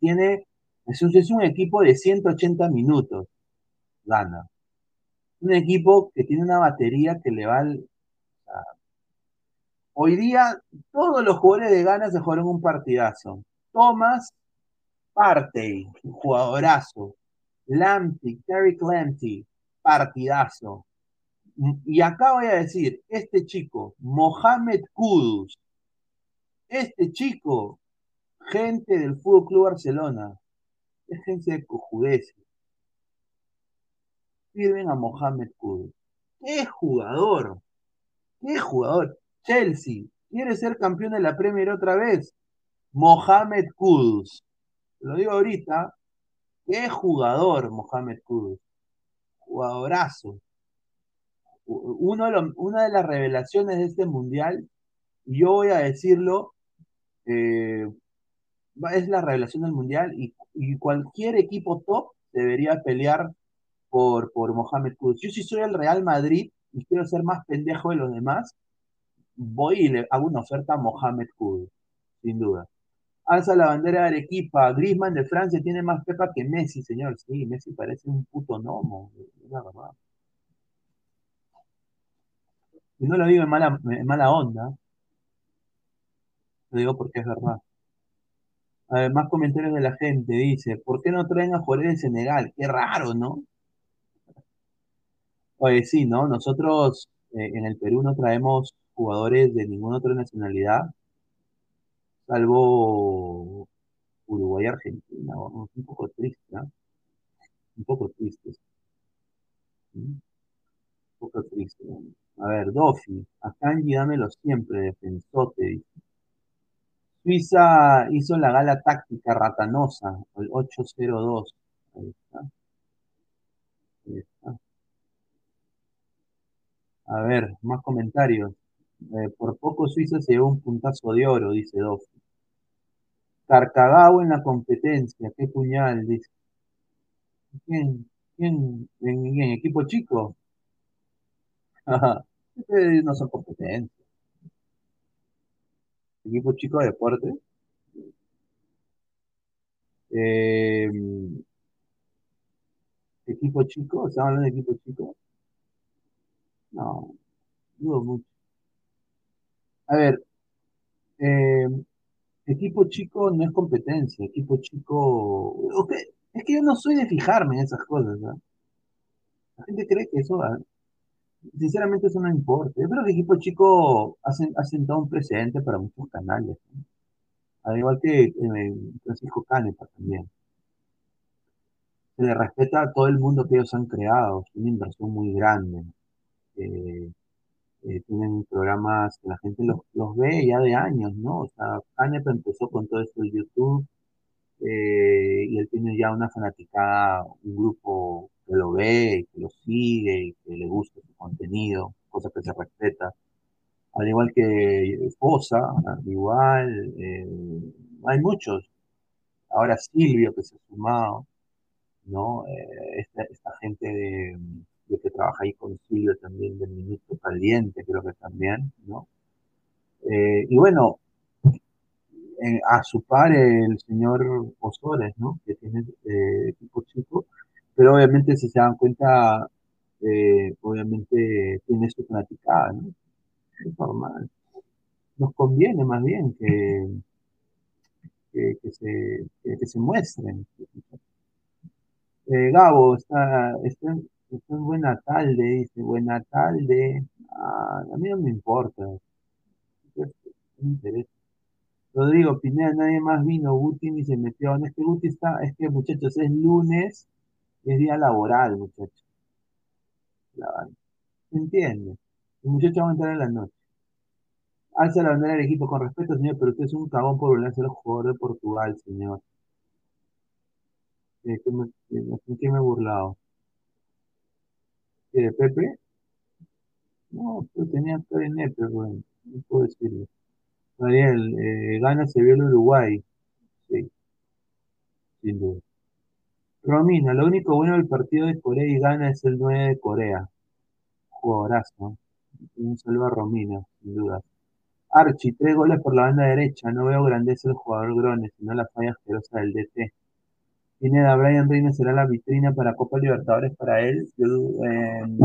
tiene, es un, es un equipo de 180 minutos, gana. Un equipo que tiene una batería que le va al, Hoy día todos los jugadores de Ghana se jugaron un partidazo. Thomas Partey, jugadorazo. Lamptey, Terry Lamptey, partidazo. Y acá voy a decir, este chico, Mohamed Kudus, este chico, gente del Fútbol Club Barcelona, es gente de cojudeces. Sirven a Mohamed Kudus. ¡Qué jugador! ¡Qué jugador! Chelsea quiere ser campeón de la Premier otra vez. Mohamed Kudus. Lo digo ahorita. Qué jugador, Mohamed Kudus. Jugadorazo. Uno una de las revelaciones de este mundial, y yo voy a decirlo, eh, es la revelación del mundial y, cualquier equipo top debería pelear por, por Mohamed Kudus. Yo si soy el Real Madrid y quiero ser más pendejo de los demás, voy y le hago una oferta a Mohamed Kudus, sin duda. Alza la bandera de Arequipa. Griezmann de Francia tiene más pepa que Messi, señor. Sí, Messi parece un puto gnomo, la verdad. Y no lo digo en mala, mala onda. Lo digo porque es verdad. Además, comentarios de la gente. Dice, ¿por qué no traen a jugadores de Senegal? Qué raro, ¿no? Oye, sí, ¿no? Nosotros eh, en el Perú no traemos jugadores de ninguna otra nacionalidad, salvo Uruguay y Argentina. un poco triste, ¿no? Un poco triste. Un poco triste. A ver, Dofi, a Kanji dámelo siempre, defensote. Suiza hizo la gala táctica ratanosa, el 802. Ahí está. Ahí está. A ver, más comentarios. Eh, por poco Suiza se llevó un puntazo de oro, dice Dofi. Carcagao en la competencia, qué puñal, dice. ¿Quién? ¿Quién? ¿En, equipo chico? No son competentes. Equipo chico de deporte. Eh, equipo chico, ¿estamos hablando de equipo chico? No, dudo mucho. A ver, eh, equipo chico no es competencia, equipo chico... es que yo no soy de fijarme en esas cosas, ¿no? La gente cree que eso, sinceramente eso no importa. Yo creo que equipo chico ha, sentado un precedente para muchos canales, al igual que eh, Francisco Canepa también. Se le respeta a todo el mundo que ellos han creado, es una inversión muy grande. Eh, eh, tienen programas que la gente los, ve ya de años, ¿no? O sea, Canepa empezó con todo esto de YouTube y él tiene ya una fanaticada, un grupo que lo ve, que lo sigue, que le gusta su contenido, cosa que se respeta. Al igual que Fosa, igual, eh, hay muchos. Ahora Silvio que se ha sumado, ¿no? Eh, esta, gente de, que trabaja ahí con Silvio también del Ministro Caliente, creo que también, ¿no? Eh, y bueno, a su par el señor Osores, ¿no? Que tiene equipo chico, pero obviamente si se dan cuenta, eh, obviamente tiene su platicada, ¿no? Normal. Nos conviene más bien que, que, se, que, se muestren. Eh, Gabo, está, está, está, en buena tarde, dice, buena tarde. Ah, a mí no me importa. No me interesa. Rodrigo Pineda, nadie más vino, Guti ni se metió. No es Guti está, es que muchachos, es lunes es día laboral, muchachos. ¿Se entiende? El muchacho va a entrar en la noche. Alza la bandera del equipo con respeto, señor, pero usted es un cagón por volver a ser jugador de Portugal, señor. ¿De qué me, qué me he burlado? ¿Qué, de Pepe? No, pues tenía en Nepe, bueno, no puedo decirlo. Ariel, eh, gana se vio el Uruguay. Sí, sin duda. Romina, lo único bueno del partido de Corea y Ghana es el 9 de Corea. Jugadorazo. Un saludo a Romina, sin duda. Archie, tres goles por la banda derecha. No veo grandeza el jugador Grones, sino la falla asquerosa del DT. Pineda, Brian Reina será la vitrina para Copa Libertadores para él.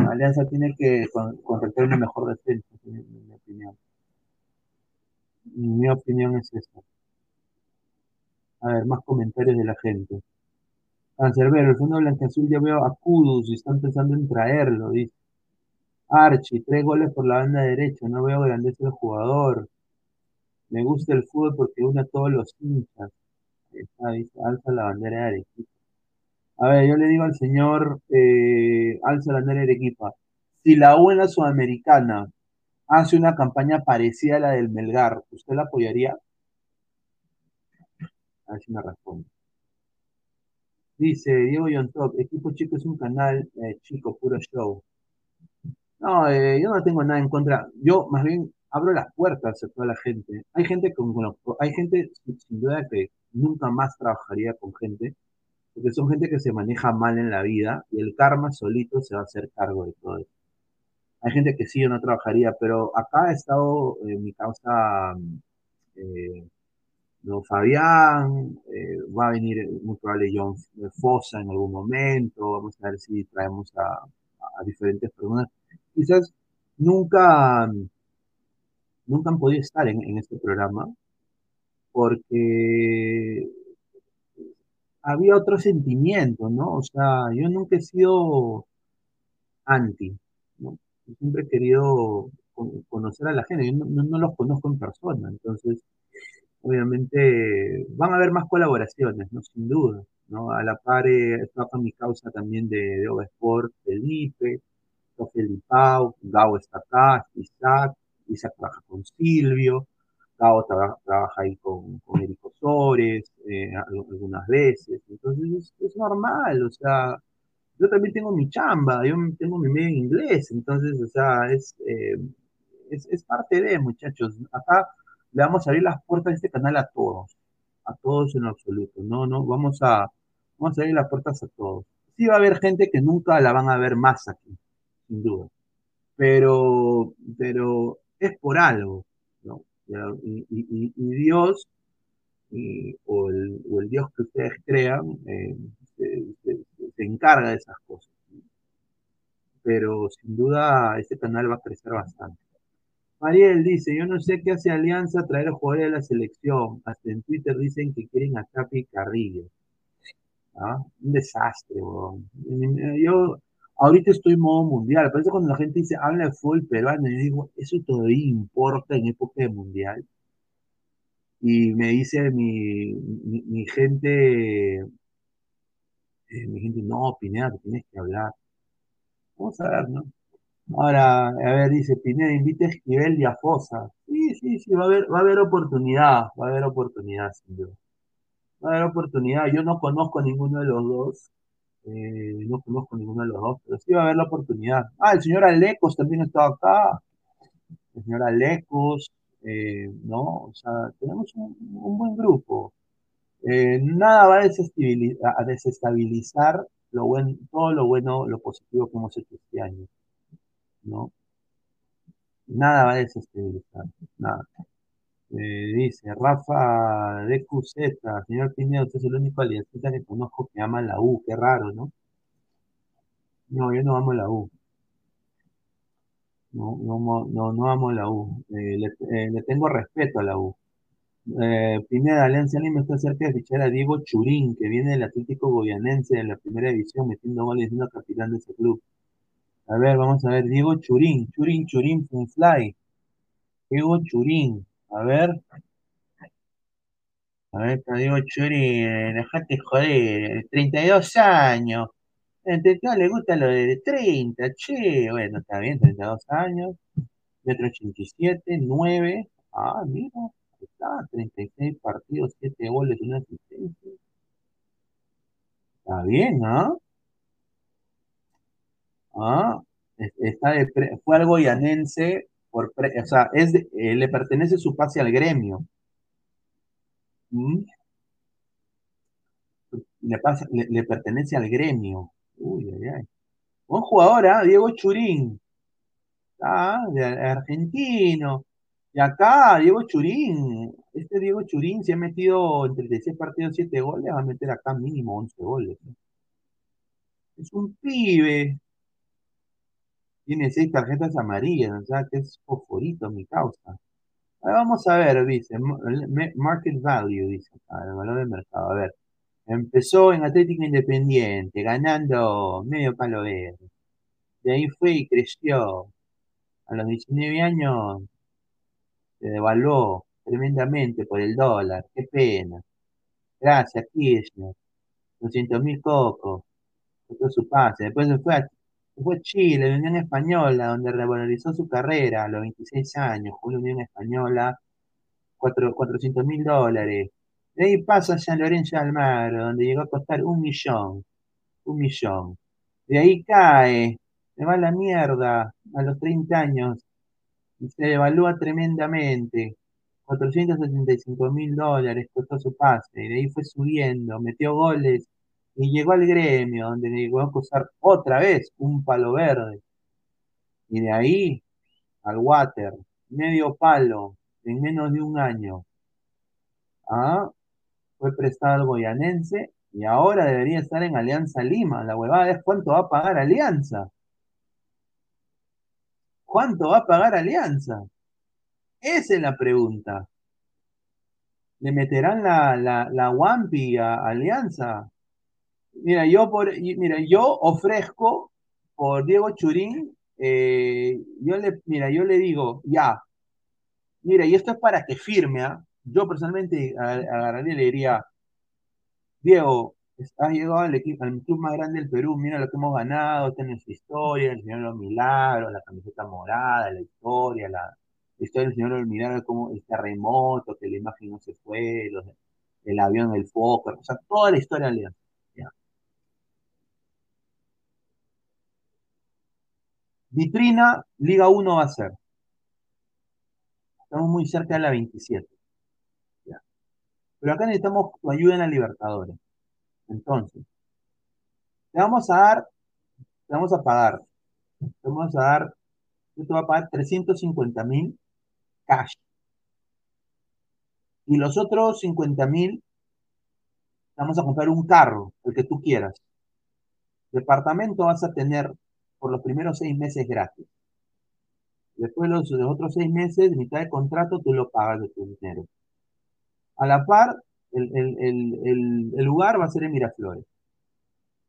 Alianza tiene que contratar una mejor defensa, mi, mi opinión. Mi opinión es esa. A ver, más comentarios de la gente. Cancerbero, el fondo blanqueazul ya veo a Kudus y están pensando en traerlo, dice. Archie, tres goles por la banda derecha, no veo grandeza el jugador. Me gusta el fútbol porque une a todos los hinchas. Está, dice, alza la bandera de equipo. A ver, yo le digo al señor, eh, alza la bandera de equipo. Si la buena sudamericana hace una campaña parecida a la del Melgar, ¿usted la apoyaría? A ver si me responde. Dice Diego Top, equipo chico es un canal eh, chico, puro show. No, eh, yo no tengo nada en contra. Yo más bien abro las puertas a toda la gente. Hay gente con, hay gente sin duda que nunca más trabajaría con gente, porque son gente que se maneja mal en la vida y el karma solito se va a hacer cargo de todo eso. Hay gente que sí yo no trabajaría, pero acá ha estado en mi causa eh, no Fabián, eh, va a venir muy probable John Fosa en algún momento, vamos a ver si traemos a, diferentes personas. Quizás nunca, nunca han podido estar en, este programa porque había otro sentimiento, ¿no? O sea, yo nunca he sido anti, ¿no? siempre he querido conocer a la gente, yo no, no los conozco en persona, entonces obviamente van a haber más colaboraciones, ¿no? Sin duda, ¿no? A la par eh, está mi causa también de, de Sport, Felipe, Felipao, Gao está acá, Isaac, Isaac trabaja con Silvio, Gao trabaja ahí con, con Eric Osores, eh, algunas veces, entonces es, normal, o sea, yo también tengo mi chamba, yo tengo mi medio en inglés, entonces, o sea, es, eh, es, es parte de, muchachos, acá le vamos a abrir las puertas de este canal a todos, a todos en absoluto. No, no, vamos a, vamos a abrir las puertas a todos. Sí va a haber gente que nunca la van a ver más aquí, sin duda. pero, pero es por algo. Y, Dios, o, el, Dios que ustedes crean, eh, se, encarga de esas cosas. Pero sin duda este canal va a crecer bastante. Mariel dice, yo no sé qué hace Alianza traer a jugadores de la selección. Hasta en Twitter dicen que quieren a Capi Carrillo. ¿Ah? Un desastre, Yo ahorita estoy en modo mundial. Por eso cuando la gente dice, habla de fútbol peruano, yo digo, ¿eso todavía importa en época de mundial? Y me dice mi, mi, gente, eh, mi gente, no, Pineda, tienes que hablar. Vamos a ver, ¿no? Ahora, a ver, dice Pineda, invite a Esquivel y a Fosa. Sí, sí, sí, va a haber, va a haber oportunidad, va a haber oportunidad, sin duda. Va a haber oportunidad. Yo no conozco a ninguno de los dos. Eh, no conozco a ninguno de los dos, pero sí va a haber la oportunidad. Ah, el señor Alecos también está acá. El señor Alecos, eh, ¿no? O sea, tenemos un, buen grupo. Eh, nada va a a desestabilizar lo bueno, todo lo bueno, lo positivo que hemos hecho este año. ¿No? Nada va a desestabilizar, nada. Eh, dice Rafa de Cuseta, señor Pineda, usted es el único aliancista que conozco que ama la U, qué raro, ¿no? No, yo no amo la U. No, no, no, no amo la U. Eh, eh, le, tengo respeto a la U. Pineda, Alianza Lima está cerca de fichar a Diego Churín, que viene del Atlético Goyanense de la primera división, metiendo goles siendo capitán de ese club. A ver, vamos a ver, Diego Churín, Churín, Churín, Funfly. Diego Churín, a ver. A ver, Diego Churín, dejate joder, 32 años. Entre todos le gusta lo de 30, che, bueno, está bien, 32 años, metro 87, 9, ah, mira, ahí está, 36 partidos, 7 goles, una asistencia. Está bien, ¿no? ¿Ah? Está fue algo yanense, por o sea, es eh, le pertenece su pase al gremio. ¿Mm? Le, pasa, le, pertenece al gremio. Uy, jugador, ¿ah? Diego Churín. Ah, de argentino. Y acá, Diego Churín. Este Diego Churín se ha metido en 36 partidos, 7 goles. Va a meter acá mínimo 11 goles. Es un pibe. Tiene seis tarjetas amarillas, o sea que es fosforito mi causa. vamos a ver, dice, market value, dice el valor de mercado. A ver, empezó en Atlético Independiente, ganando medio palo verde. De ahí fue y creció. A los 19 años se devaluó tremendamente por el dólar. Qué pena. Gracias, Kirchner. 200 mil cocos. su pase. Después se fue a fue Chile, la Unión Española, donde revalorizó su carrera a los 26 años, jugó la Unión Española, 400 mil dólares. De ahí pasa a San Lorenzo Almagro, donde llegó a costar un millón, un millón. De ahí cae, se va a la mierda a los 30 años, y se devalúa tremendamente. 475 mil dólares costó su pase, y de ahí fue subiendo, metió goles y llegó al gremio, donde llegó a acusar otra vez un palo verde. Y de ahí al water, medio palo, en menos de un año. Ah, fue prestado al goyanense y ahora debería estar en Alianza Lima. La huevada es cuánto va a pagar Alianza. ¿Cuánto va a pagar Alianza? Esa es la pregunta. ¿Le meterán la, la, la Wampi a Alianza? Mira, yo por, mira, yo ofrezco por Diego Churín, eh, yo le, mira, yo le digo, ya, mira, y esto es para que firme, ¿ah? Yo personalmente agarraría y le diría, Diego, has llegado al, equipo, al club más grande del Perú, mira lo que hemos ganado, es nuestra historia, el Señor de los Milagros, la camiseta morada, la historia, la, historia del Señor de los Milagros, como el terremoto, que la imagen no se fue, el avión, el foco, o sea, toda la historia de. Vitrina, Liga 1 va a ser. Estamos muy cerca de la 27. Pero acá necesitamos tu ayuda en la Libertadores. Entonces, te vamos a dar, te vamos a pagar, te vamos a dar yo te voy a pagar 350 mil cash. Y los otros 50 mil, vamos a comprar un carro, el que tú quieras. Departamento vas a tener por los primeros seis meses gratis. Después los, los otros seis meses, mitad de contrato, tú lo pagas de tu dinero. A la par, el, lugar va a ser en Miraflores.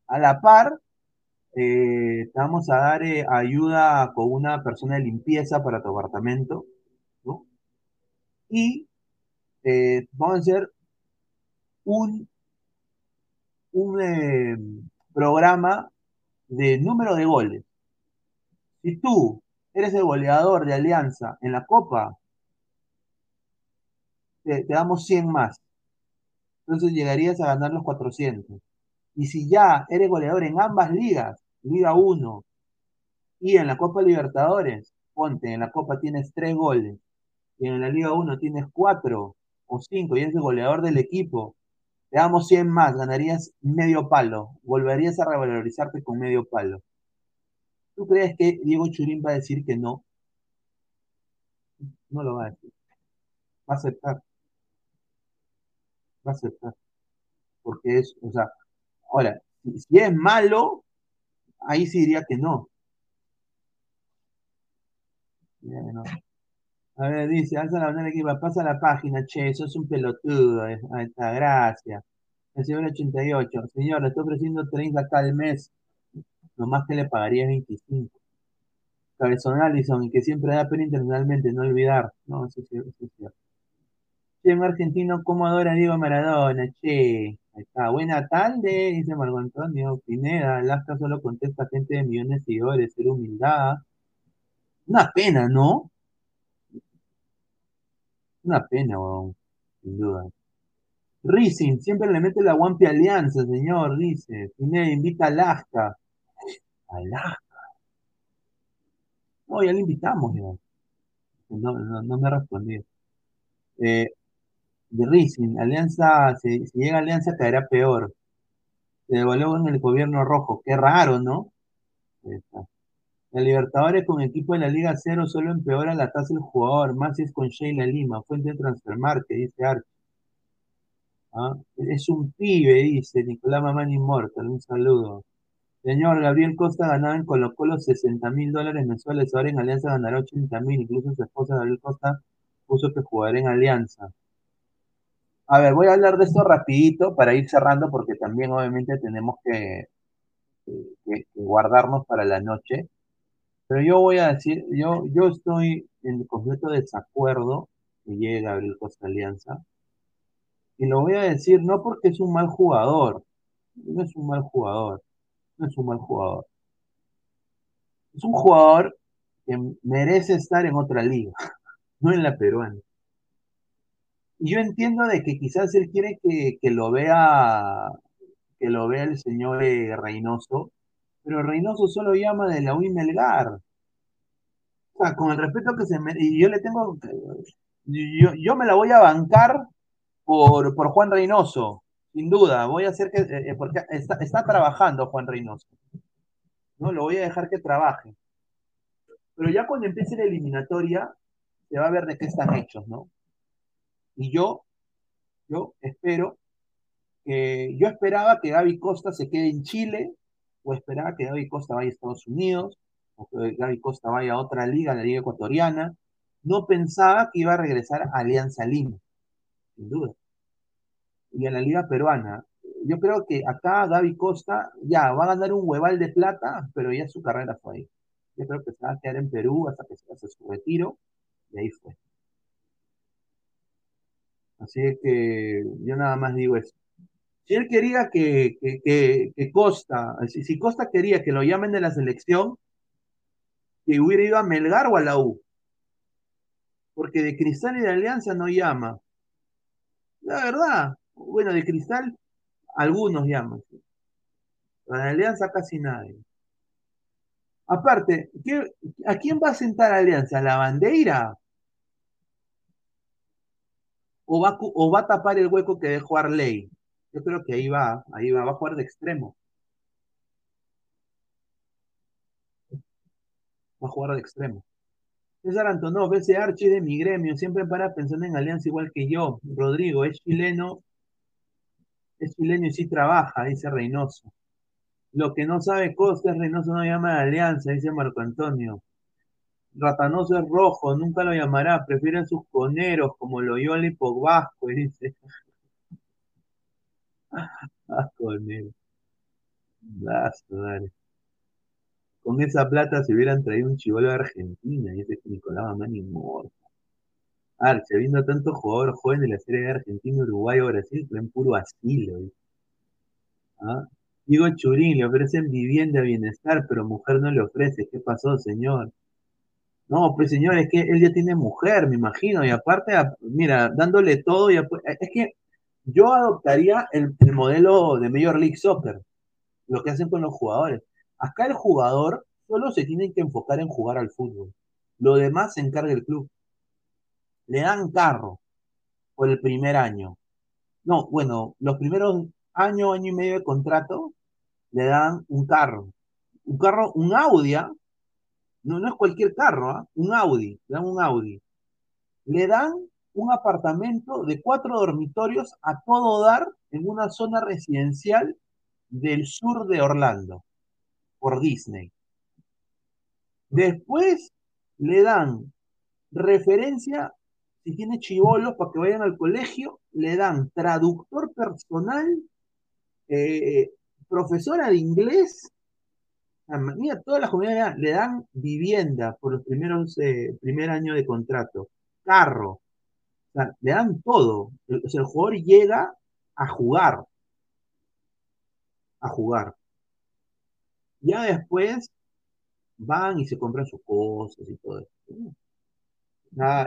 A la par, eh, te vamos a dar eh, ayuda con una persona de limpieza para tu apartamento. Y eh, vamos a hacer un, un programa de número de goles. Si tú eres el goleador de Alianza en la Copa, te, damos 100 más. Entonces llegarías a ganar los 400. Y si ya eres goleador en ambas ligas, Liga 1 y en la Copa Libertadores, ponte, en la Copa tienes 3 goles y en la Liga 1 tienes 4 o 5 y eres el goleador del equipo, te damos 100 más, ganarías medio palo, volverías a revalorizarte con medio palo. ¿Tú crees que Diego Churín va a decir que no? No lo va a decir. Va a aceptar. Va a aceptar. Porque es, o sea, ahora, si, es malo, ahí sí diría que no. A ver, dice, alza la equipa, pasa la página, che, eso es un pelotudo. Ahí está, gracias. El señor 88, señor, le estoy ofreciendo 30 acá al mes, nomás que le pagaría 25. Cabezón Allison, que siempre da pena internacionalmente, no olvidar. No, eso es cierto. Eso es cierto. Che, en argentino, ¿cómo adora Diego Maradona? Che, ahí está. Buena tarde, dice Marco Antonio Pineda. Lasca solo contesta gente de millones de seguidores, ser humildad. Una pena, ¿no? Una pena, sin duda. Rising, siempre le mete la Guampi Alianza, señor, dice. Pineda invita a Lasca. No, ya le invitamos. No, me respondió. Eh, de Rising, Alianza, si, llega Alianza caerá peor. Se devolvió en el gobierno rojo. Qué raro, ¿no? La Libertadores con equipo de la Liga Cero solo empeora la tasa del jugador, más si es con Sheila Lima, fuente de Transfermar, que dice Archie. ¿Ah? Es un pibe, dice Nicolás Mamán Immortal, un saludo. Señor, Gabriel Costa ganaba en Colo Colo 60 mil dólares mensuales, ahora en Alianza ganará 80 mil, incluso su esposa Gabriel Costa puso que jugará en Alianza. A ver, voy a hablar de esto rapidito para ir cerrando porque también obviamente tenemos que, guardarnos para la noche. Pero yo voy a decir, yo, yo estoy en completo desacuerdo que llegue Gabriel Costa Alianza. Y lo voy a decir no porque es un mal jugador, no es un mal jugador, no es un mal jugador. Es un jugador que merece estar en otra liga, no en la peruana. Y yo entiendo de que quizás él quiere que, lo vea que lo vea el señor eh, Reynoso, pero Reynoso solo llama de la Melgar. O sea, con el respeto que se me... Y yo le tengo... Yo, yo me la voy a bancar por, por Juan Reynoso, sin duda. Voy a hacer que... Eh, eh, porque está, está trabajando Juan Reynoso. ¿no? Lo voy a dejar que trabaje. Pero ya cuando empiece la eliminatoria, se va a ver de qué están hechos, ¿no? Y yo, yo espero que, yo esperaba que Gaby Costa se quede en Chile, o esperaba que Gaby Costa vaya a Estados Unidos, o que Gaby Costa vaya a otra liga, la liga ecuatoriana. No pensaba que iba a regresar a Alianza Lima, sin duda. Y a la liga peruana. Yo creo que acá Gaby Costa ya va a ganar un hueval de plata, pero ya su carrera fue ahí. Yo creo que se va a quedar en Perú hasta que se hace su retiro, y ahí fue. Así que yo nada más digo eso. Si él quería que, Costa, si, Costa quería que lo llamen de la selección, que hubiera ido a Melgar o a la U. Porque de Cristal y de Alianza no llama. La verdad, bueno, de Cristal algunos llaman. de Alianza casi nadie. Aparte, ¿a quién va a sentar Alianza? ¿A la bandera? o va, o va a tapar el hueco que dejó Arley. Yo creo que ahí va, ahí va, va a jugar de extremo. Va a jugar de extremo. César Antonov, ese Archie de mi gremio, siempre para pensando en Alianza igual que yo. Rodrigo, es chileno, es chileno y sí trabaja, dice Reynoso. Lo que no sabe Costa es Reynoso no llama a Alianza, dice Marco Antonio. Ratanoso es rojo, nunca lo llamará, prefieren sus coneros como lo Yoli Vasco, dice. ah, conero. Con esa plata se hubieran traído un chivolo de Argentina, y ese es Nicolás Mamani muerto. Arche, viendo tanto jugador joven de la Serie de Argentina, Uruguay o Brasil, en puro asilo. ¿Ah? Digo Churín, le ofrecen vivienda, bienestar, pero mujer no le ofrece. ¿Qué pasó, señor? No, pues señor, es que él ya tiene mujer, me imagino, y aparte, mira, dándole todo, es que yo adoptaría el, el modelo de Major League Soccer, lo que hacen con los jugadores. Acá el jugador solo se tiene que enfocar en jugar al fútbol. Lo demás se encarga el club. Le dan carro por el primer año. No, bueno, los primeros año, año y medio de contrato, le dan un carro. Un carro, un Audi, ¿ah? no, no es cualquier carro, ¿ah? un Audi, le dan un Audi. Le dan un apartamento de cuatro dormitorios a todo dar en una zona residencial del sur de Orlando por Disney. Después le dan referencia, si tiene chivolos para que vayan al colegio, le dan traductor personal, eh, profesora de inglés, mira, todas las comunidades le dan vivienda por los primeros, eh, primer año de contrato, carro, o sea, le dan todo. o sea, el jugador llega a jugar, a jugar. Ya después van y se compran sus cosas y todo eso.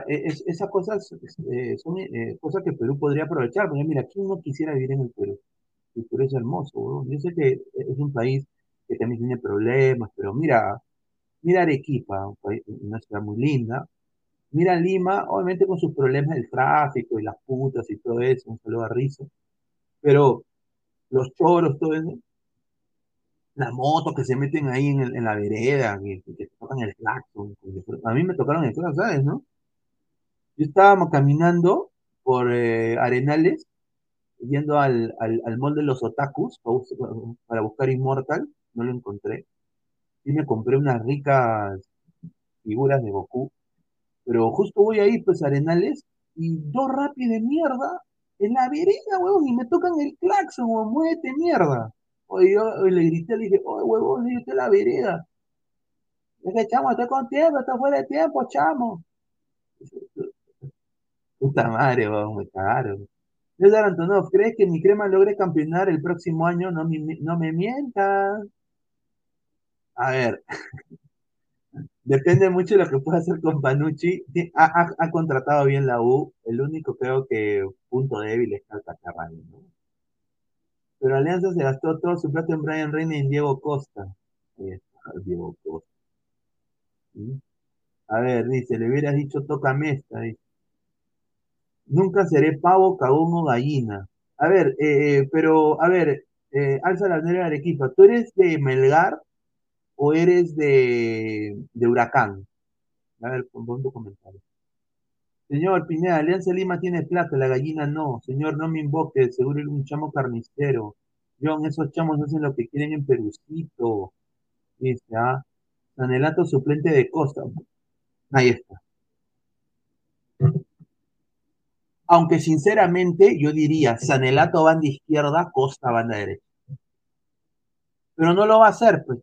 E, esas cosas eh, son eh, cosas que Perú podría aprovechar. Porque mira, ¿quién no quisiera vivir en el Perú? El Perú es hermoso, Yo sé que es un país que también tiene problemas, pero mira, mira Arequipa, una ciudad muy linda. Mira Lima, obviamente con sus problemas del tráfico y las putas y todo eso, un saludo a Rizo. Pero los choros, todo eso, las motos que se meten ahí en, la vereda, que, tocan el claxon. A mí me tocaron el ¿sabes, no? Yo estaba caminando por eh, Arenales, yendo al, al, mall de los otakus para, buscar Immortal, no lo encontré. Y me compré unas ricas figuras de Goku. Pero justo voy ahí, pues, Arenales, y dos rapis de mierda en la vereda, huevón, y me tocan el claxon, huevón, muévete mierda. Oye, yo le grité, le dije, oye, huevón, yo estoy en la vereda. Dije, chamo, estoy con tiempo, está fuera de tiempo, chamo. Puta madre, huevón, me cagaron. César Antonov, ¿crees que mi crema logre campeonar el próximo año? No no me mientas. A ver, depende mucho de lo que pueda hacer con Panucci. Ha, contratado bien la U. El único creo que punto débil es Calcaterrani, ¿no? Pero Alianza se gastó todo su plata en Brian Reina y en Diego Costa. Diego Costa. A ver, dice, le hubieras dicho toca esta, Nunca seré pavo, cagón o gallina. A ver, eh, eh, pero, a ver, eh, alza la bandera de Arequipa. ¿Tú eres de Melgar o eres de, de Huracán? A ver, pon tu comentario. Señor Pineda, Alianza Lima tiene plata, la gallina no. Señor, no me invoque, seguro es un chamo carnicero. John, esos chamos hacen lo que quieren en Perucito. Dice, ah. Sanelato suplente de Costa. Ahí está. Aunque sinceramente yo diría, Sanelato van de izquierda, Costa van de derecha. Pero no lo va a hacer, pues,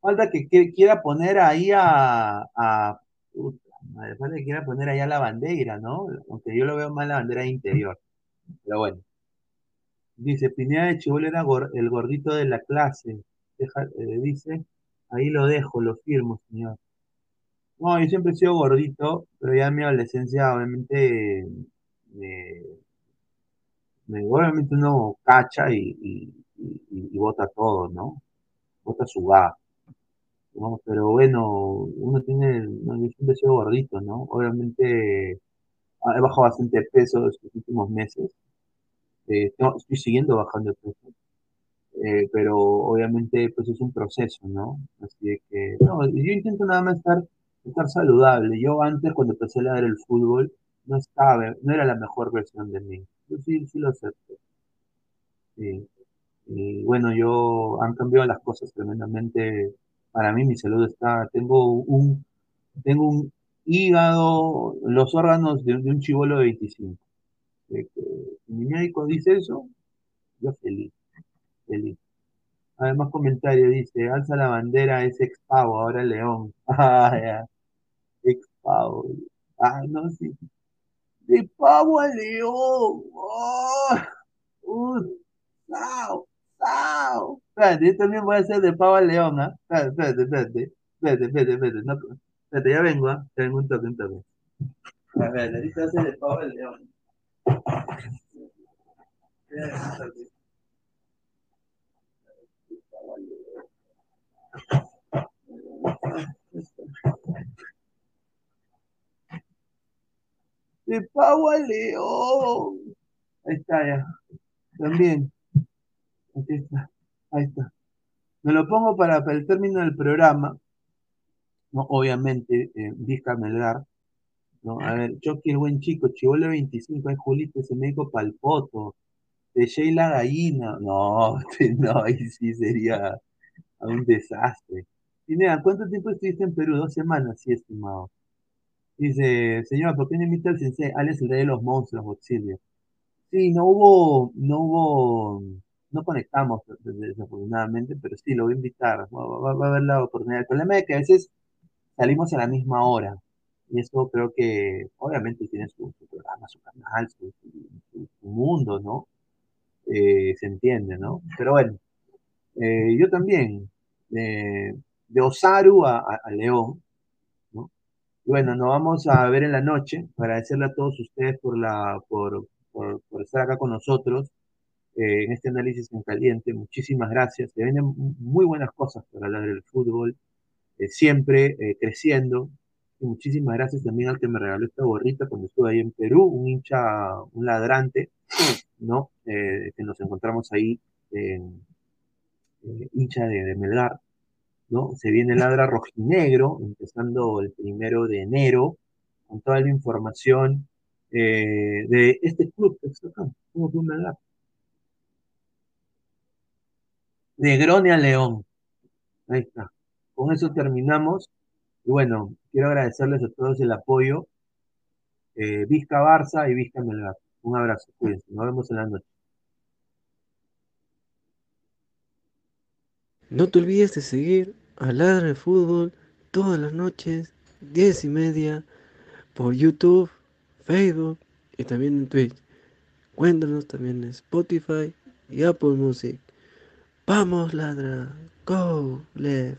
Falta que, quiera poner ahí a, a parece que quiera poner allá la bandera, ¿no? Aunque yo lo veo más la bandera interior. Pero bueno. Dice, Pineda de Chibol era el gordito de la clase. Eh, dice, ahí lo dejo, lo firmo, señor. No, yo siempre he sido gordito, pero ya en mi adolescencia, obviamente, me, obviamente uno cacha y, y, y, bota todo, ¿no? Bota su va pero bueno, uno tiene, no, yo siempre he gordito, ¿no? Obviamente he bajado bastante peso estos últimos meses. Eh, estoy siguiendo bajando el peso. eh, pero obviamente pues es un proceso, ¿no? Así que, no, yo intento nada más estar, estar saludable. Yo antes cuando empecé a leer el fútbol, no estaba, no era la mejor versión de mí. Yo sí, sí lo acepto. Y bueno, yo han cambiado las cosas tremendamente. Para mí mi salud está, tengo un, tengo un hígado, los órganos de, un chivolo de 25. mi médico dice eso, yo feliz, feliz. Además comentario dice, alza la bandera, es ex pavo, ahora león. Ah, ya. Ex pavo. Ah, no, sí. De pavo a león. Oh. Uh. Espérate, yo también voy a hacer de pavo a león, ¿ah? Espérate, espérate, espérate, espérate, espérate, no, espérate, ya vengo, ¿ah? Ya vengo un toque, un toque. A ver, ahorita voy a hacer de pavo a león. De pavo a león. Ahí está ya. También. Aquí está. Ahí está. Me lo pongo para, el término del programa. ¿no? Obviamente, eh, Vizca Melgar. ¿no? A ver, Chucky el buen chico, Chivole 25, es Julito, ese médico palpoto. De Sheila Gallina. No, no, ahí sí sería un desastre. Y mira, ¿cuánto tiempo estuviste en Perú? Dos semanas, sí, estimado. Dice, señor, ¿por qué no invita al sensei? Alex, el de los monstruos, auxilio. Sí, no hubo, no hubo no conectamos desafortunadamente, pero sí, lo voy a invitar, va, a haber la oportunidad. El problema es que a veces salimos a la misma hora, y eso creo que obviamente tiene su, programa, su canal, su, mundo, ¿no? Eh, se entiende, ¿no? Pero bueno, eh, yo también, de Osaru a, León, ¿no? Bueno, nos vamos a ver en la noche, agradecerle a todos ustedes por, la, por, por, por estar acá con nosotros. Eh, en este análisis en caliente. Muchísimas gracias. Se vienen muy buenas cosas para hablar del fútbol, eh, siempre eh, creciendo. Y muchísimas gracias también al que me regaló esta gorrita cuando estuve ahí en Perú, un hincha, un ladrante, ¿no? que nos encontramos ahí, hincha de, de, Melgar, ¿no? Se viene Ladra Rojinegro, empezando el primero de enero, con toda la información de este club que está acá, como Club Melgar. Negroni a León. Ahí está. Con eso terminamos. Y bueno, quiero agradecerles a todos el apoyo. Eh, Vizca Barça y Vizca Melgar. Un abrazo, cuídense. Nos vemos en la noche. No te olvides de seguir a Ladra de Fútbol todas las noches, diez y media, por YouTube, Facebook y también en Twitch. Cuéntanos también en Spotify y Apple Music. Vamos, ladra. Go, Lev.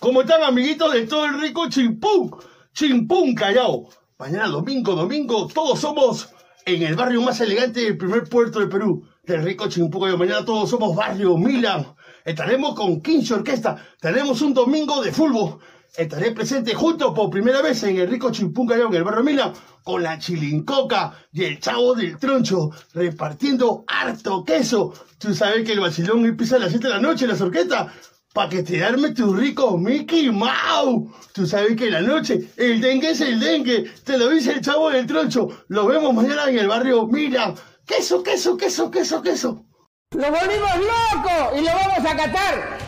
¿Cómo están amiguitos de todo el rico Chimpún? Chimpún Callao. Mañana domingo, domingo, todos somos en el barrio más elegante del primer puerto de Perú del rico Chimpuco. Mañana todos somos Barrio Milan. Estaremos con 15 Orquesta. Tenemos un domingo de fútbol. Estaré presente junto por primera vez en el rico Chimpunca en el barrio Milan con la chilincoca y el chavo del troncho repartiendo harto queso. Tú sabes que el vacilón empieza a las 7 de la noche en las orquestas para que te arme tu rico Mickey Mouse. Tú sabes que la noche el dengue es el dengue. Te lo dice el chavo del troncho. Lo vemos mañana en el barrio Milan. Queso, queso, queso, queso, queso. ¡Lo volvimos loco y lo vamos a catar!